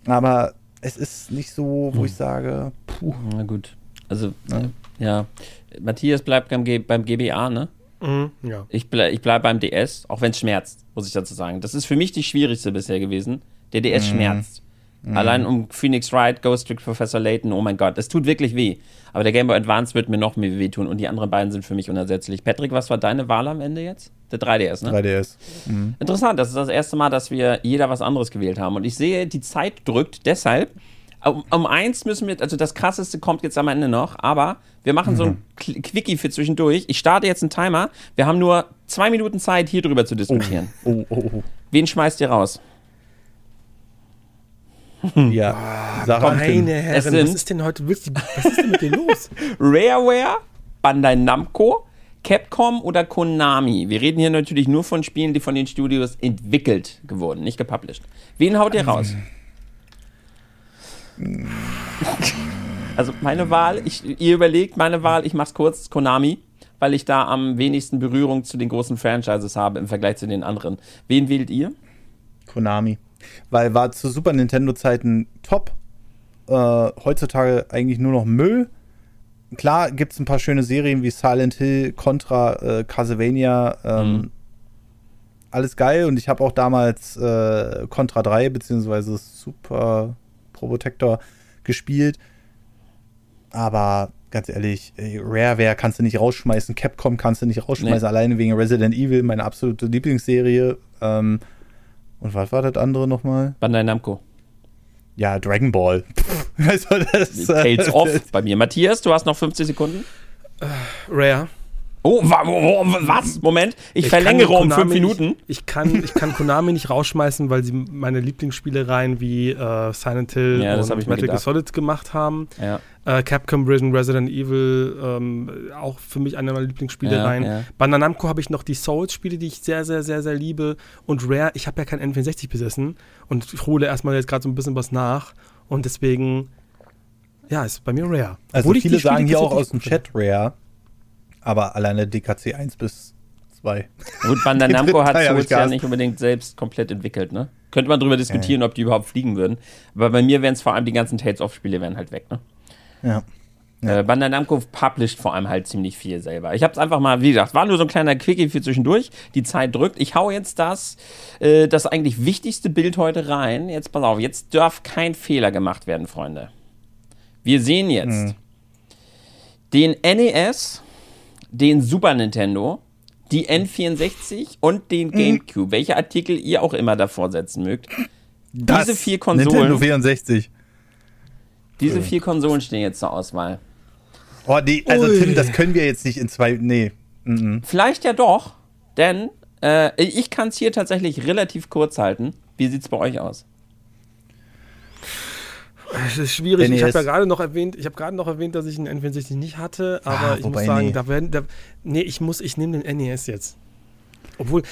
Aber es ist nicht so, wo hm. ich sage, puh. Na gut. Also, ja. Äh, ja. Matthias bleibt beim, G beim GBA, ne? Mhm, ja. Ich, ble ich bleibe beim DS, auch wenn es schmerzt, muss ich dazu sagen. Das ist für mich die schwierigste bisher gewesen. Der DS mhm. schmerzt. Mhm. Allein um Phoenix Wright, Ghost Trick Professor Layton, oh mein Gott, es tut wirklich weh. Aber der Game Boy Advance wird mir noch mehr wehtun und die anderen beiden sind für mich unersetzlich. Patrick, was war deine Wahl am Ende jetzt? Der 3DS, ne? 3DS. Mhm. Interessant, das ist das erste Mal, dass wir jeder was anderes gewählt haben. Und ich sehe, die Zeit drückt, deshalb. Um, um eins müssen wir, also das krasseste kommt jetzt am Ende noch, aber wir machen mhm. so ein mhm. Quickie für zwischendurch. Ich starte jetzt einen Timer. Wir haben nur zwei Minuten Zeit, hier drüber zu diskutieren. Oh, oh, oh, oh. Wen schmeißt ihr raus? Ja, oh, meine Herren, was ist denn heute, was ist denn mit dir los? Rareware, Bandai Namco, Capcom oder Konami? Wir reden hier natürlich nur von Spielen, die von den Studios entwickelt geworden, nicht gepublished. Wen haut ihr raus? Also meine Wahl, ich, ihr überlegt, meine Wahl, ich mach's kurz, Konami, weil ich da am wenigsten Berührung zu den großen Franchises habe im Vergleich zu den anderen. Wen wählt ihr? Konami. Weil war zu Super Nintendo-Zeiten top. Äh, heutzutage eigentlich nur noch Müll. Klar gibt es ein paar schöne Serien wie Silent Hill, Contra, äh, Castlevania. Ähm, mhm. Alles geil. Und ich habe auch damals äh, Contra 3 bzw. Super Probotector gespielt. Aber ganz ehrlich, Rareware kannst du nicht rausschmeißen, Capcom kannst du nicht rausschmeißen, nee. alleine wegen Resident Evil, meine absolute Lieblingsserie. Ähm, und was war das andere nochmal? Bandai Namco. Ja, Dragon Ball. also das, Tales of bei mir. Matthias, du hast noch 50 Sekunden. Uh, Rare. Oh, was? Moment, ich, ich verlängere um fünf Minuten. Nicht, ich, kann, ich kann Konami nicht rausschmeißen, weil sie meine Lieblingsspielereien wie äh, Silent Hill ja, und Metal Gear Solid gemacht haben. Ja. Äh, Capcom Prison, Resident Evil, ähm, auch für mich eine meiner Lieblingsspielereien. Ja, ja. Bei Namco habe ich noch die Souls-Spiele, die ich sehr, sehr, sehr, sehr liebe. Und Rare, ich habe ja kein N64 besessen und ich hole erstmal jetzt gerade so ein bisschen was nach. Und deswegen, ja, ist bei mir Rare. Also Obwohl viele sagen hier auch aus dem Chat Rare aber alleine DKC 1 bis 2. Gut, Bandai Namco hat Souls ja nicht unbedingt selbst komplett entwickelt, ne? Könnte man darüber diskutieren, ja. ob die überhaupt fliegen würden. Aber bei mir wären es vor allem die ganzen Tales-of-Spiele wären halt weg, ne? Ja. Ja. Äh, Bandai Namco published vor allem halt ziemlich viel selber. Ich habe es einfach mal, wie gesagt, war nur so ein kleiner Quickie für zwischendurch. Die Zeit drückt. Ich hau jetzt das, äh, das eigentlich wichtigste Bild heute rein. Jetzt pass auf, jetzt darf kein Fehler gemacht werden, Freunde. Wir sehen jetzt mhm. den NES den Super Nintendo, die N64 und den mhm. GameCube, mhm. welche Artikel ihr auch immer davor setzen mögt. Das diese vier Konsolen. Nintendo 64. Diese vier Konsolen stehen jetzt zur Auswahl. Oh, die, also Ui. Tim, das können wir jetzt nicht in zwei. Nee. Mhm. Vielleicht ja doch, denn äh, ich kann es hier tatsächlich relativ kurz halten. Wie sieht es bei euch aus? Es ist schwierig. Ich habe ja gerade noch erwähnt, ich habe gerade noch erwähnt, dass ich einen N64 nicht hatte, aber ah, ich muss sagen, nee. da werden, da, nee, ich muss, ich nehme den NES jetzt. Obwohl,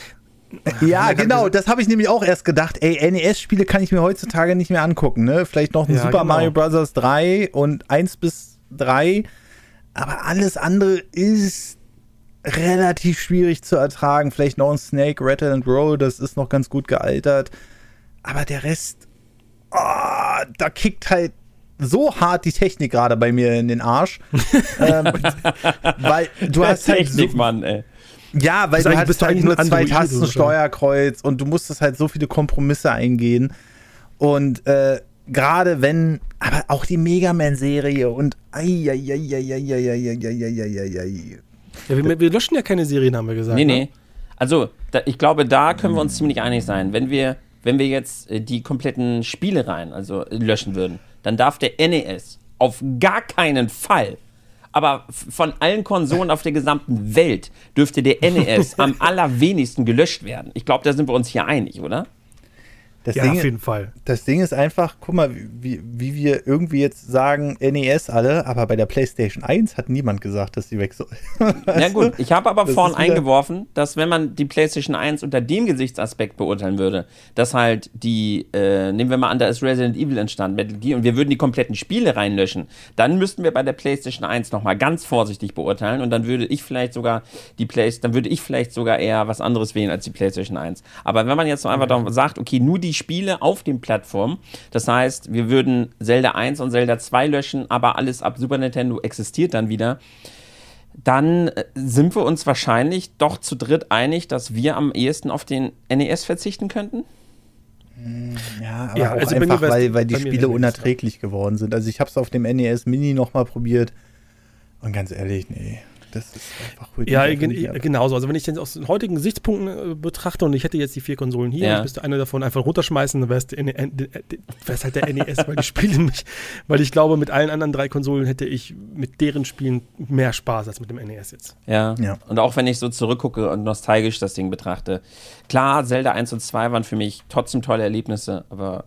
ja, genau, das habe ich nämlich auch erst gedacht. Ey, NES-Spiele kann ich mir heutzutage nicht mehr angucken, ne? Vielleicht noch ein ja, Super genau. Mario Bros. 3 und 1 bis 3. Aber alles andere ist relativ schwierig zu ertragen. Vielleicht noch ein Snake, Rattle and Roll, das ist noch ganz gut gealtert. Aber der Rest, oh, da kickt halt so hart die Technik gerade bei mir in den Arsch. ähm, weil du hast halt Technik, so, Mann, ey. Ja, weil du hast halt nur zwei Tasten Steuerkreuz und du musstest halt so viele Kompromisse eingehen. Und äh, gerade wenn, aber auch die Mega Man-Serie und Ja, wir, wir löschen ja keine Serien, haben wir gesagt. Nee, nee. Also, da, ich glaube, da können wir uns ziemlich einig sein. Wenn wir, wenn wir jetzt äh, die kompletten Spielereien also äh, löschen würden, dann darf der NES auf gar keinen Fall aber von allen Konsolen auf der gesamten Welt dürfte der NES am allerwenigsten gelöscht werden. Ich glaube, da sind wir uns hier einig, oder? Das ja, Ding, auf jeden Fall. Das Ding ist einfach, guck mal, wie, wie wir irgendwie jetzt sagen, NES alle, aber bei der PlayStation 1 hat niemand gesagt, dass sie weg soll. ja gut, ich habe aber vorhin eingeworfen, dass wenn man die PlayStation 1 unter dem Gesichtsaspekt beurteilen würde, dass halt die, äh, nehmen wir mal an, da ist Resident Evil entstanden, Metal Gear, und wir würden die kompletten Spiele reinlöschen, dann müssten wir bei der PlayStation 1 nochmal ganz vorsichtig beurteilen und dann würde ich vielleicht sogar die Play dann würde ich vielleicht sogar eher was anderes wählen als die PlayStation 1. Aber wenn man jetzt so einfach mhm. sagt, okay, nur die Spiele auf den Plattformen. Das heißt, wir würden Zelda 1 und Zelda 2 löschen, aber alles ab Super Nintendo existiert dann wieder. Dann äh, sind wir uns wahrscheinlich doch zu dritt einig, dass wir am ehesten auf den NES verzichten könnten. Hm, ja, aber ja, auch also einfach, weil, weil die Spiele unerträglich geworden sind. Also ich habe es auf dem NES Mini nochmal probiert und ganz ehrlich, nee. Das ist einfach Ja, genauso. Also wenn ich den aus den heutigen Gesichtspunkten äh, betrachte und ich hätte jetzt die vier Konsolen hier ja. und ich müsste eine davon einfach runterschmeißen, dann wäre es e halt der NES, weil die Spiele mich, weil ich glaube, mit allen anderen drei Konsolen hätte ich mit deren Spielen mehr Spaß als mit dem NES jetzt. Ja. ja. Und auch wenn ich so zurückgucke und nostalgisch das Ding betrachte, klar, Zelda 1 und 2 waren für mich trotzdem tolle Erlebnisse, aber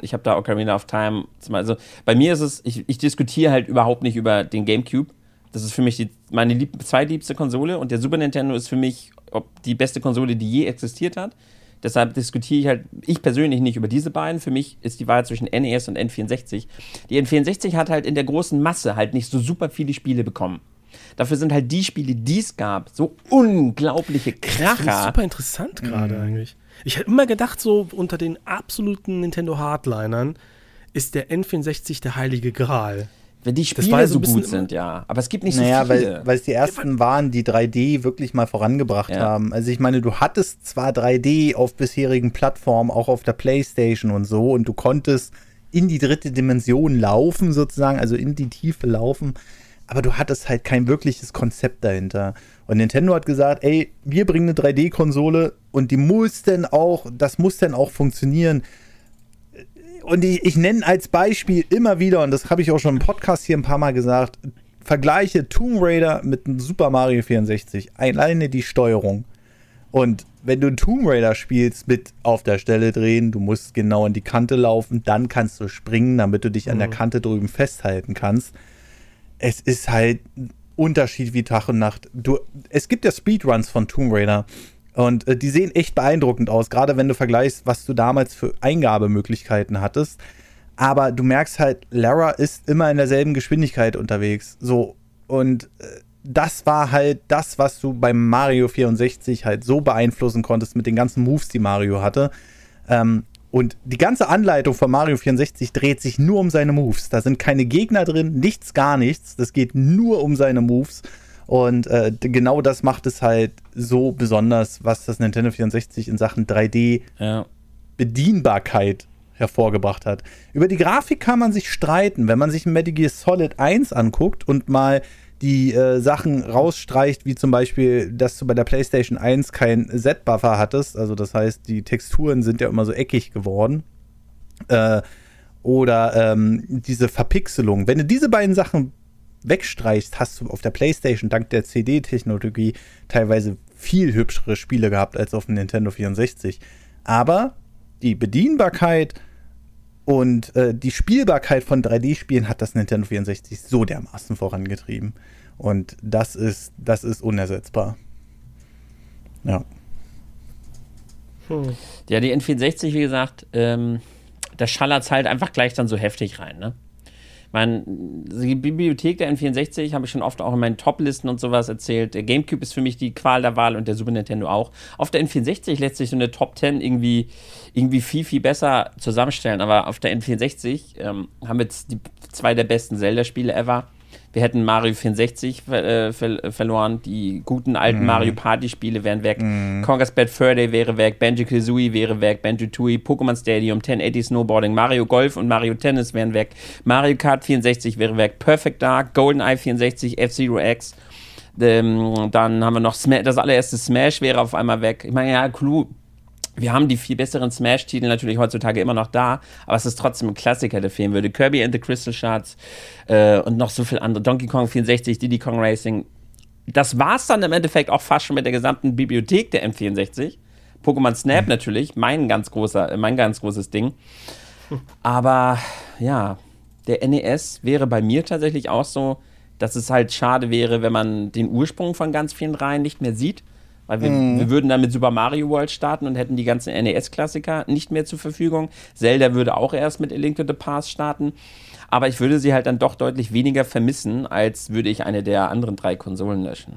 ich habe da Ocarina of Time, also bei mir ist es, ich, ich diskutiere halt überhaupt nicht über den Gamecube, das ist für mich die, meine lieb zweitliebste Konsole und der Super Nintendo ist für mich ob die beste Konsole, die je existiert hat. Deshalb diskutiere ich halt, ich persönlich nicht über diese beiden. Für mich ist die Wahl zwischen NES und N64. Die N64 hat halt in der großen Masse halt nicht so super viele Spiele bekommen. Dafür sind halt die Spiele, die es gab, so unglaubliche Kracher. Das ist super interessant gerade mhm. eigentlich. Ich hätte immer gedacht, so unter den absoluten Nintendo Hardlinern ist der N64 der heilige Gral. Wenn die Spiele so gut sind, ja. Aber es gibt nicht naja, so viele. Weil, weil es die ersten waren, die 3D wirklich mal vorangebracht ja. haben. Also ich meine, du hattest zwar 3D auf bisherigen Plattformen, auch auf der Playstation und so, und du konntest in die dritte Dimension laufen, sozusagen, also in die Tiefe laufen, aber du hattest halt kein wirkliches Konzept dahinter. Und Nintendo hat gesagt, ey, wir bringen eine 3D-Konsole und die muss denn auch, das muss denn auch funktionieren und ich, ich nenne als Beispiel immer wieder, und das habe ich auch schon im Podcast hier ein paar Mal gesagt, vergleiche Tomb Raider mit Super Mario 64. Alleine die Steuerung. Und wenn du Tomb Raider spielst mit auf der Stelle drehen, du musst genau an die Kante laufen, dann kannst du springen, damit du dich an der mhm. Kante drüben festhalten kannst. Es ist halt ein Unterschied wie Tag und Nacht. Du, es gibt ja Speedruns von Tomb Raider und äh, die sehen echt beeindruckend aus, gerade wenn du vergleichst, was du damals für Eingabemöglichkeiten hattest. Aber du merkst halt, Lara ist immer in derselben Geschwindigkeit unterwegs. So. Und äh, das war halt das, was du beim Mario 64 halt so beeinflussen konntest mit den ganzen Moves, die Mario hatte. Ähm, und die ganze Anleitung von Mario 64 dreht sich nur um seine Moves. Da sind keine Gegner drin, nichts, gar nichts. Das geht nur um seine Moves. Und äh, genau das macht es halt so besonders, was das Nintendo 64 in Sachen 3D-Bedienbarkeit ja. hervorgebracht hat. Über die Grafik kann man sich streiten. Wenn man sich Metal Gear Solid 1 anguckt und mal die äh, Sachen rausstreicht, wie zum Beispiel, dass du bei der PlayStation 1 kein Z-Buffer hattest, also das heißt, die Texturen sind ja immer so eckig geworden. Äh, oder ähm, diese Verpixelung. Wenn du diese beiden Sachen wegstreichst, hast du auf der PlayStation dank der CD-Technologie teilweise viel hübschere Spiele gehabt als auf dem Nintendo 64. Aber die Bedienbarkeit und äh, die Spielbarkeit von 3D-Spielen hat das Nintendo 64 so dermaßen vorangetrieben. Und das ist, das ist unersetzbar. Ja. Hm. Ja, die N64, wie gesagt, ähm, da schallert es halt einfach gleich dann so heftig rein, ne? Mein, die Bibliothek der N64 habe ich schon oft auch in meinen Top-Listen und sowas erzählt. Der GameCube ist für mich die Qual der Wahl und der Super Nintendo auch. Auf der N64 lässt sich so eine Top 10 irgendwie, irgendwie viel, viel besser zusammenstellen. Aber auf der N64 ähm, haben wir jetzt die, zwei der besten Zelda-Spiele ever. Wir hätten Mario 64 äh, ver verloren. Die guten alten mm. Mario Party Spiele wären weg. Mm. Conker's Bad Fur Day wäre weg. Banjo Kazooie wäre weg. Banjo Tooie, Pokémon Stadium, 1080 Snowboarding, Mario Golf und Mario Tennis wären weg. Mario Kart 64 wäre weg. Perfect Dark, GoldenEye 64, F-Zero X. Ähm, dann haben wir noch Smash, das allererste Smash wäre auf einmal weg. Ich meine, ja, Clue wir haben die viel besseren Smash-Titel natürlich heutzutage immer noch da, aber es ist trotzdem ein Klassiker, der fehlen würde. Kirby and the Crystal Shards äh, und noch so viel andere. Donkey Kong 64, Diddy Kong Racing. Das war es dann im Endeffekt auch fast schon mit der gesamten Bibliothek der M64. Pokémon Snap mhm. natürlich, mein ganz großer, mein ganz großes Ding. Aber ja, der NES wäre bei mir tatsächlich auch so, dass es halt schade wäre, wenn man den Ursprung von ganz vielen Reihen nicht mehr sieht. Weil wir, mhm. wir würden dann mit Super Mario World starten und hätten die ganzen NES-Klassiker nicht mehr zur Verfügung. Zelda würde auch erst mit A Link to the Past starten. Aber ich würde sie halt dann doch deutlich weniger vermissen, als würde ich eine der anderen drei Konsolen löschen.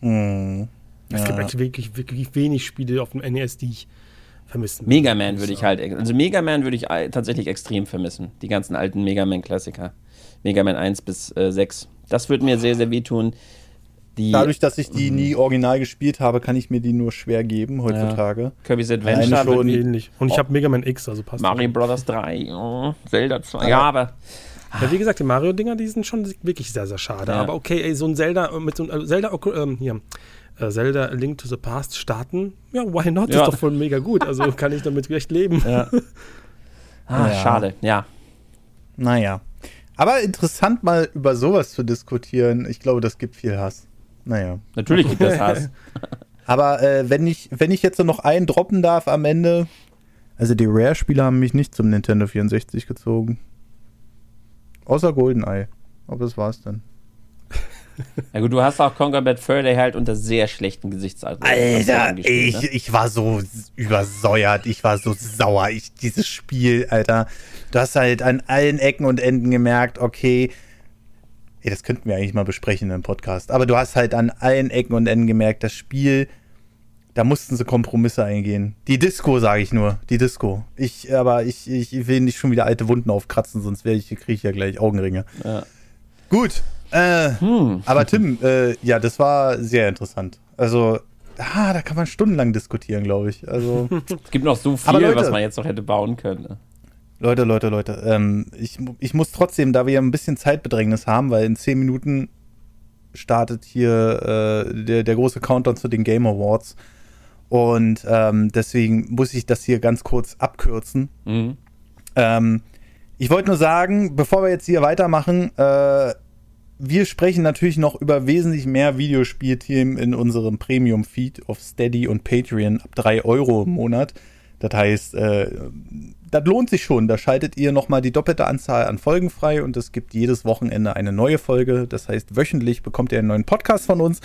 Mhm. Ja. Es gibt eigentlich wirklich, wirklich wenig Spiele auf dem NES, die ich vermissen Mega Man würde ich halt, also Mega Man würde ich tatsächlich extrem vermissen. Die ganzen alten Mega Man-Klassiker. Mega Man 1 bis äh, 6. Das würde mir sehr, sehr wehtun. Die, Dadurch, dass ich die nie original gespielt habe, kann ich mir die nur schwer geben heutzutage. Ja. Kirby's Adventure schon ähnlich. Und ich habe Mega Man X, also passt. Mario Bros. 3, oh, Zelda 2. Ja, aber. Ja, wie gesagt, die Mario-Dinger, die sind schon wirklich sehr, sehr schade. Ja. Aber okay, ey, so ein Zelda mit so einem Zelda, ähm, hier, äh, Zelda Link to the Past starten, ja, why not? Ja. Ist doch voll mega gut. Also kann ich damit echt leben. Ja. Ah, ja. schade, ja. Naja. Aber interessant mal über sowas zu diskutieren. Ich glaube, das gibt viel Hass. Naja. Natürlich gibt es Hass. Aber äh, wenn, ich, wenn ich jetzt noch einen droppen darf am Ende, also die Rare-Spiele haben mich nicht zum Nintendo 64 gezogen. Außer GoldenEye. Aber das war's dann. Ja gut, du hast auch Conquer Bad Fur Day halt unter sehr schlechten Gesichtsaltern. Alter, ich, ne? ich war so übersäuert, ich war so sauer. Ich, dieses Spiel, Alter, du hast halt an allen Ecken und Enden gemerkt, okay, Ey, das könnten wir eigentlich mal besprechen im Podcast. Aber du hast halt an allen Ecken und Enden gemerkt, das Spiel, da mussten sie Kompromisse eingehen. Die Disco, sage ich nur. Die Disco. Ich, aber ich, ich will nicht schon wieder alte Wunden aufkratzen, sonst ich, kriege ich ja gleich Augenringe. Ja. Gut. Äh, hm. Aber Tim, äh, ja, das war sehr interessant. Also, ah, da kann man stundenlang diskutieren, glaube ich. Also, es gibt noch so viel, Leute, was man jetzt noch hätte bauen können. Leute, Leute, Leute, ähm, ich, ich muss trotzdem, da wir ein bisschen Zeitbedrängnis haben, weil in zehn Minuten startet hier äh, der, der große Countdown zu den Game Awards. Und ähm, deswegen muss ich das hier ganz kurz abkürzen. Mhm. Ähm, ich wollte nur sagen, bevor wir jetzt hier weitermachen, äh, wir sprechen natürlich noch über wesentlich mehr Videospielthemen in unserem Premium-Feed auf Steady und Patreon ab 3 Euro im Monat. Das heißt, äh, das lohnt sich schon. Da schaltet ihr nochmal die doppelte Anzahl an Folgen frei und es gibt jedes Wochenende eine neue Folge. Das heißt, wöchentlich bekommt ihr einen neuen Podcast von uns.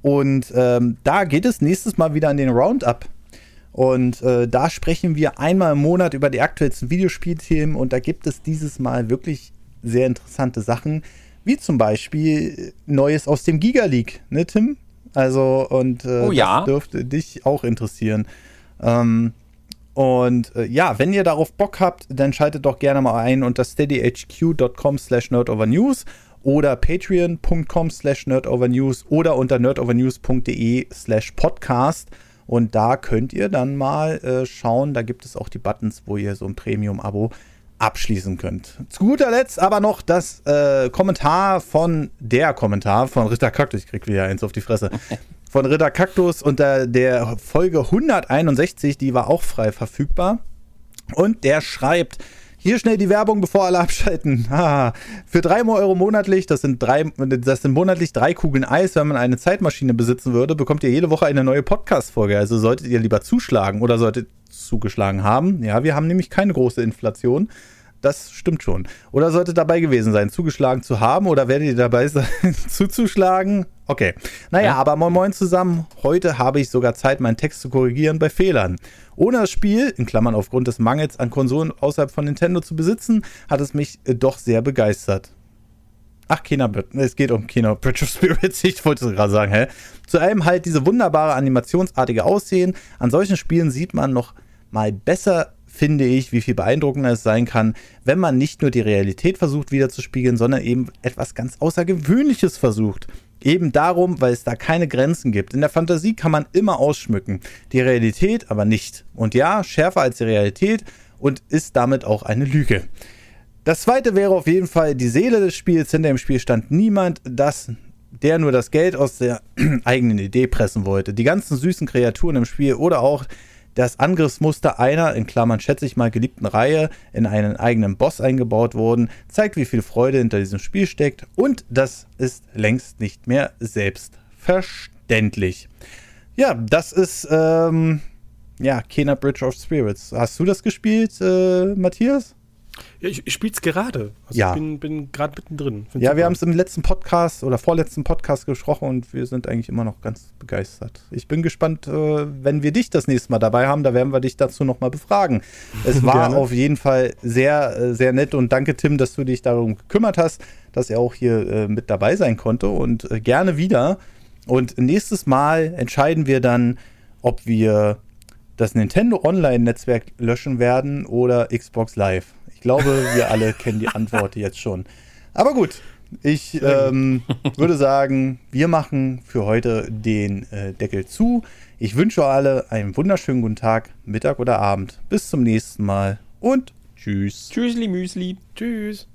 Und ähm, da geht es nächstes Mal wieder an den Roundup. Und äh, da sprechen wir einmal im Monat über die aktuellsten Videospielthemen und da gibt es dieses Mal wirklich sehr interessante Sachen, wie zum Beispiel Neues aus dem Giga League, ne, Tim? Also, und äh, oh, ja. das dürfte dich auch interessieren. Ähm, und äh, ja, wenn ihr darauf Bock habt, dann schaltet doch gerne mal ein unter steadyhq.com slash nerdovernews oder patreon.com slash nerdovernews oder unter nerdovernews.de slash podcast. Und da könnt ihr dann mal äh, schauen, da gibt es auch die Buttons, wo ihr so ein Premium-Abo abschließen könnt. Zu guter Letzt aber noch das äh, Kommentar von der Kommentar von Ritter Kaktus. Ich krieg wieder eins auf die Fresse. Von Ritter Kaktus unter der Folge 161, die war auch frei verfügbar. Und der schreibt, hier schnell die Werbung, bevor alle abschalten. Für drei Euro monatlich, das sind, drei, das sind monatlich drei Kugeln Eis, wenn man eine Zeitmaschine besitzen würde, bekommt ihr jede Woche eine neue Podcast-Folge. Also solltet ihr lieber zuschlagen oder solltet zugeschlagen haben. Ja, wir haben nämlich keine große Inflation. Das stimmt schon. Oder sollte dabei gewesen sein, zugeschlagen zu haben oder werdet ihr dabei sein, zuzuschlagen? Okay. Naja, ja. aber moin moin zusammen. Heute habe ich sogar Zeit, meinen Text zu korrigieren bei Fehlern. Ohne das Spiel, in Klammern aufgrund des Mangels an Konsolen außerhalb von Nintendo zu besitzen, hat es mich äh, doch sehr begeistert. Ach, Kena, es geht um Kena Bridge of Spirits, ich wollte es gerade sagen, hä? Zu allem halt diese wunderbare animationsartige Aussehen. An solchen Spielen sieht man noch mal besser finde ich, wie viel beeindruckender es sein kann, wenn man nicht nur die Realität versucht wiederzuspiegeln, sondern eben etwas ganz Außergewöhnliches versucht. Eben darum, weil es da keine Grenzen gibt. In der Fantasie kann man immer ausschmücken, die Realität aber nicht. Und ja, schärfer als die Realität und ist damit auch eine Lüge. Das zweite wäre auf jeden Fall die Seele des Spiels. Hinter dem Spiel stand niemand, das, der nur das Geld aus der eigenen Idee pressen wollte. Die ganzen süßen Kreaturen im Spiel oder auch das Angriffsmuster einer, in Klammern schätze ich mal, geliebten Reihe in einen eigenen Boss eingebaut wurden, zeigt, wie viel Freude hinter diesem Spiel steckt und das ist längst nicht mehr selbstverständlich. Ja, das ist, ähm, ja, Kena Bridge of Spirits. Hast du das gespielt, äh, Matthias? Ja, ich, ich spiele es gerade. Also ja. Ich bin, bin gerade mittendrin. Find's ja, super. wir haben es im letzten Podcast oder vorletzten Podcast gesprochen und wir sind eigentlich immer noch ganz begeistert. Ich bin gespannt, äh, wenn wir dich das nächste Mal dabei haben, da werden wir dich dazu nochmal befragen. Es war Gerne. auf jeden Fall sehr, äh, sehr nett und danke, Tim, dass du dich darum gekümmert hast, dass er auch hier äh, mit dabei sein konnte und gerne wieder. Und nächstes Mal entscheiden wir dann, ob wir das Nintendo Online-Netzwerk löschen werden oder Xbox Live glaube, wir alle kennen die Antwort jetzt schon. Aber gut, ich ähm, würde sagen, wir machen für heute den äh, Deckel zu. Ich wünsche alle einen wunderschönen guten Tag, Mittag oder Abend. Bis zum nächsten Mal und tschüss. Tschüssli Müsli. Tschüss.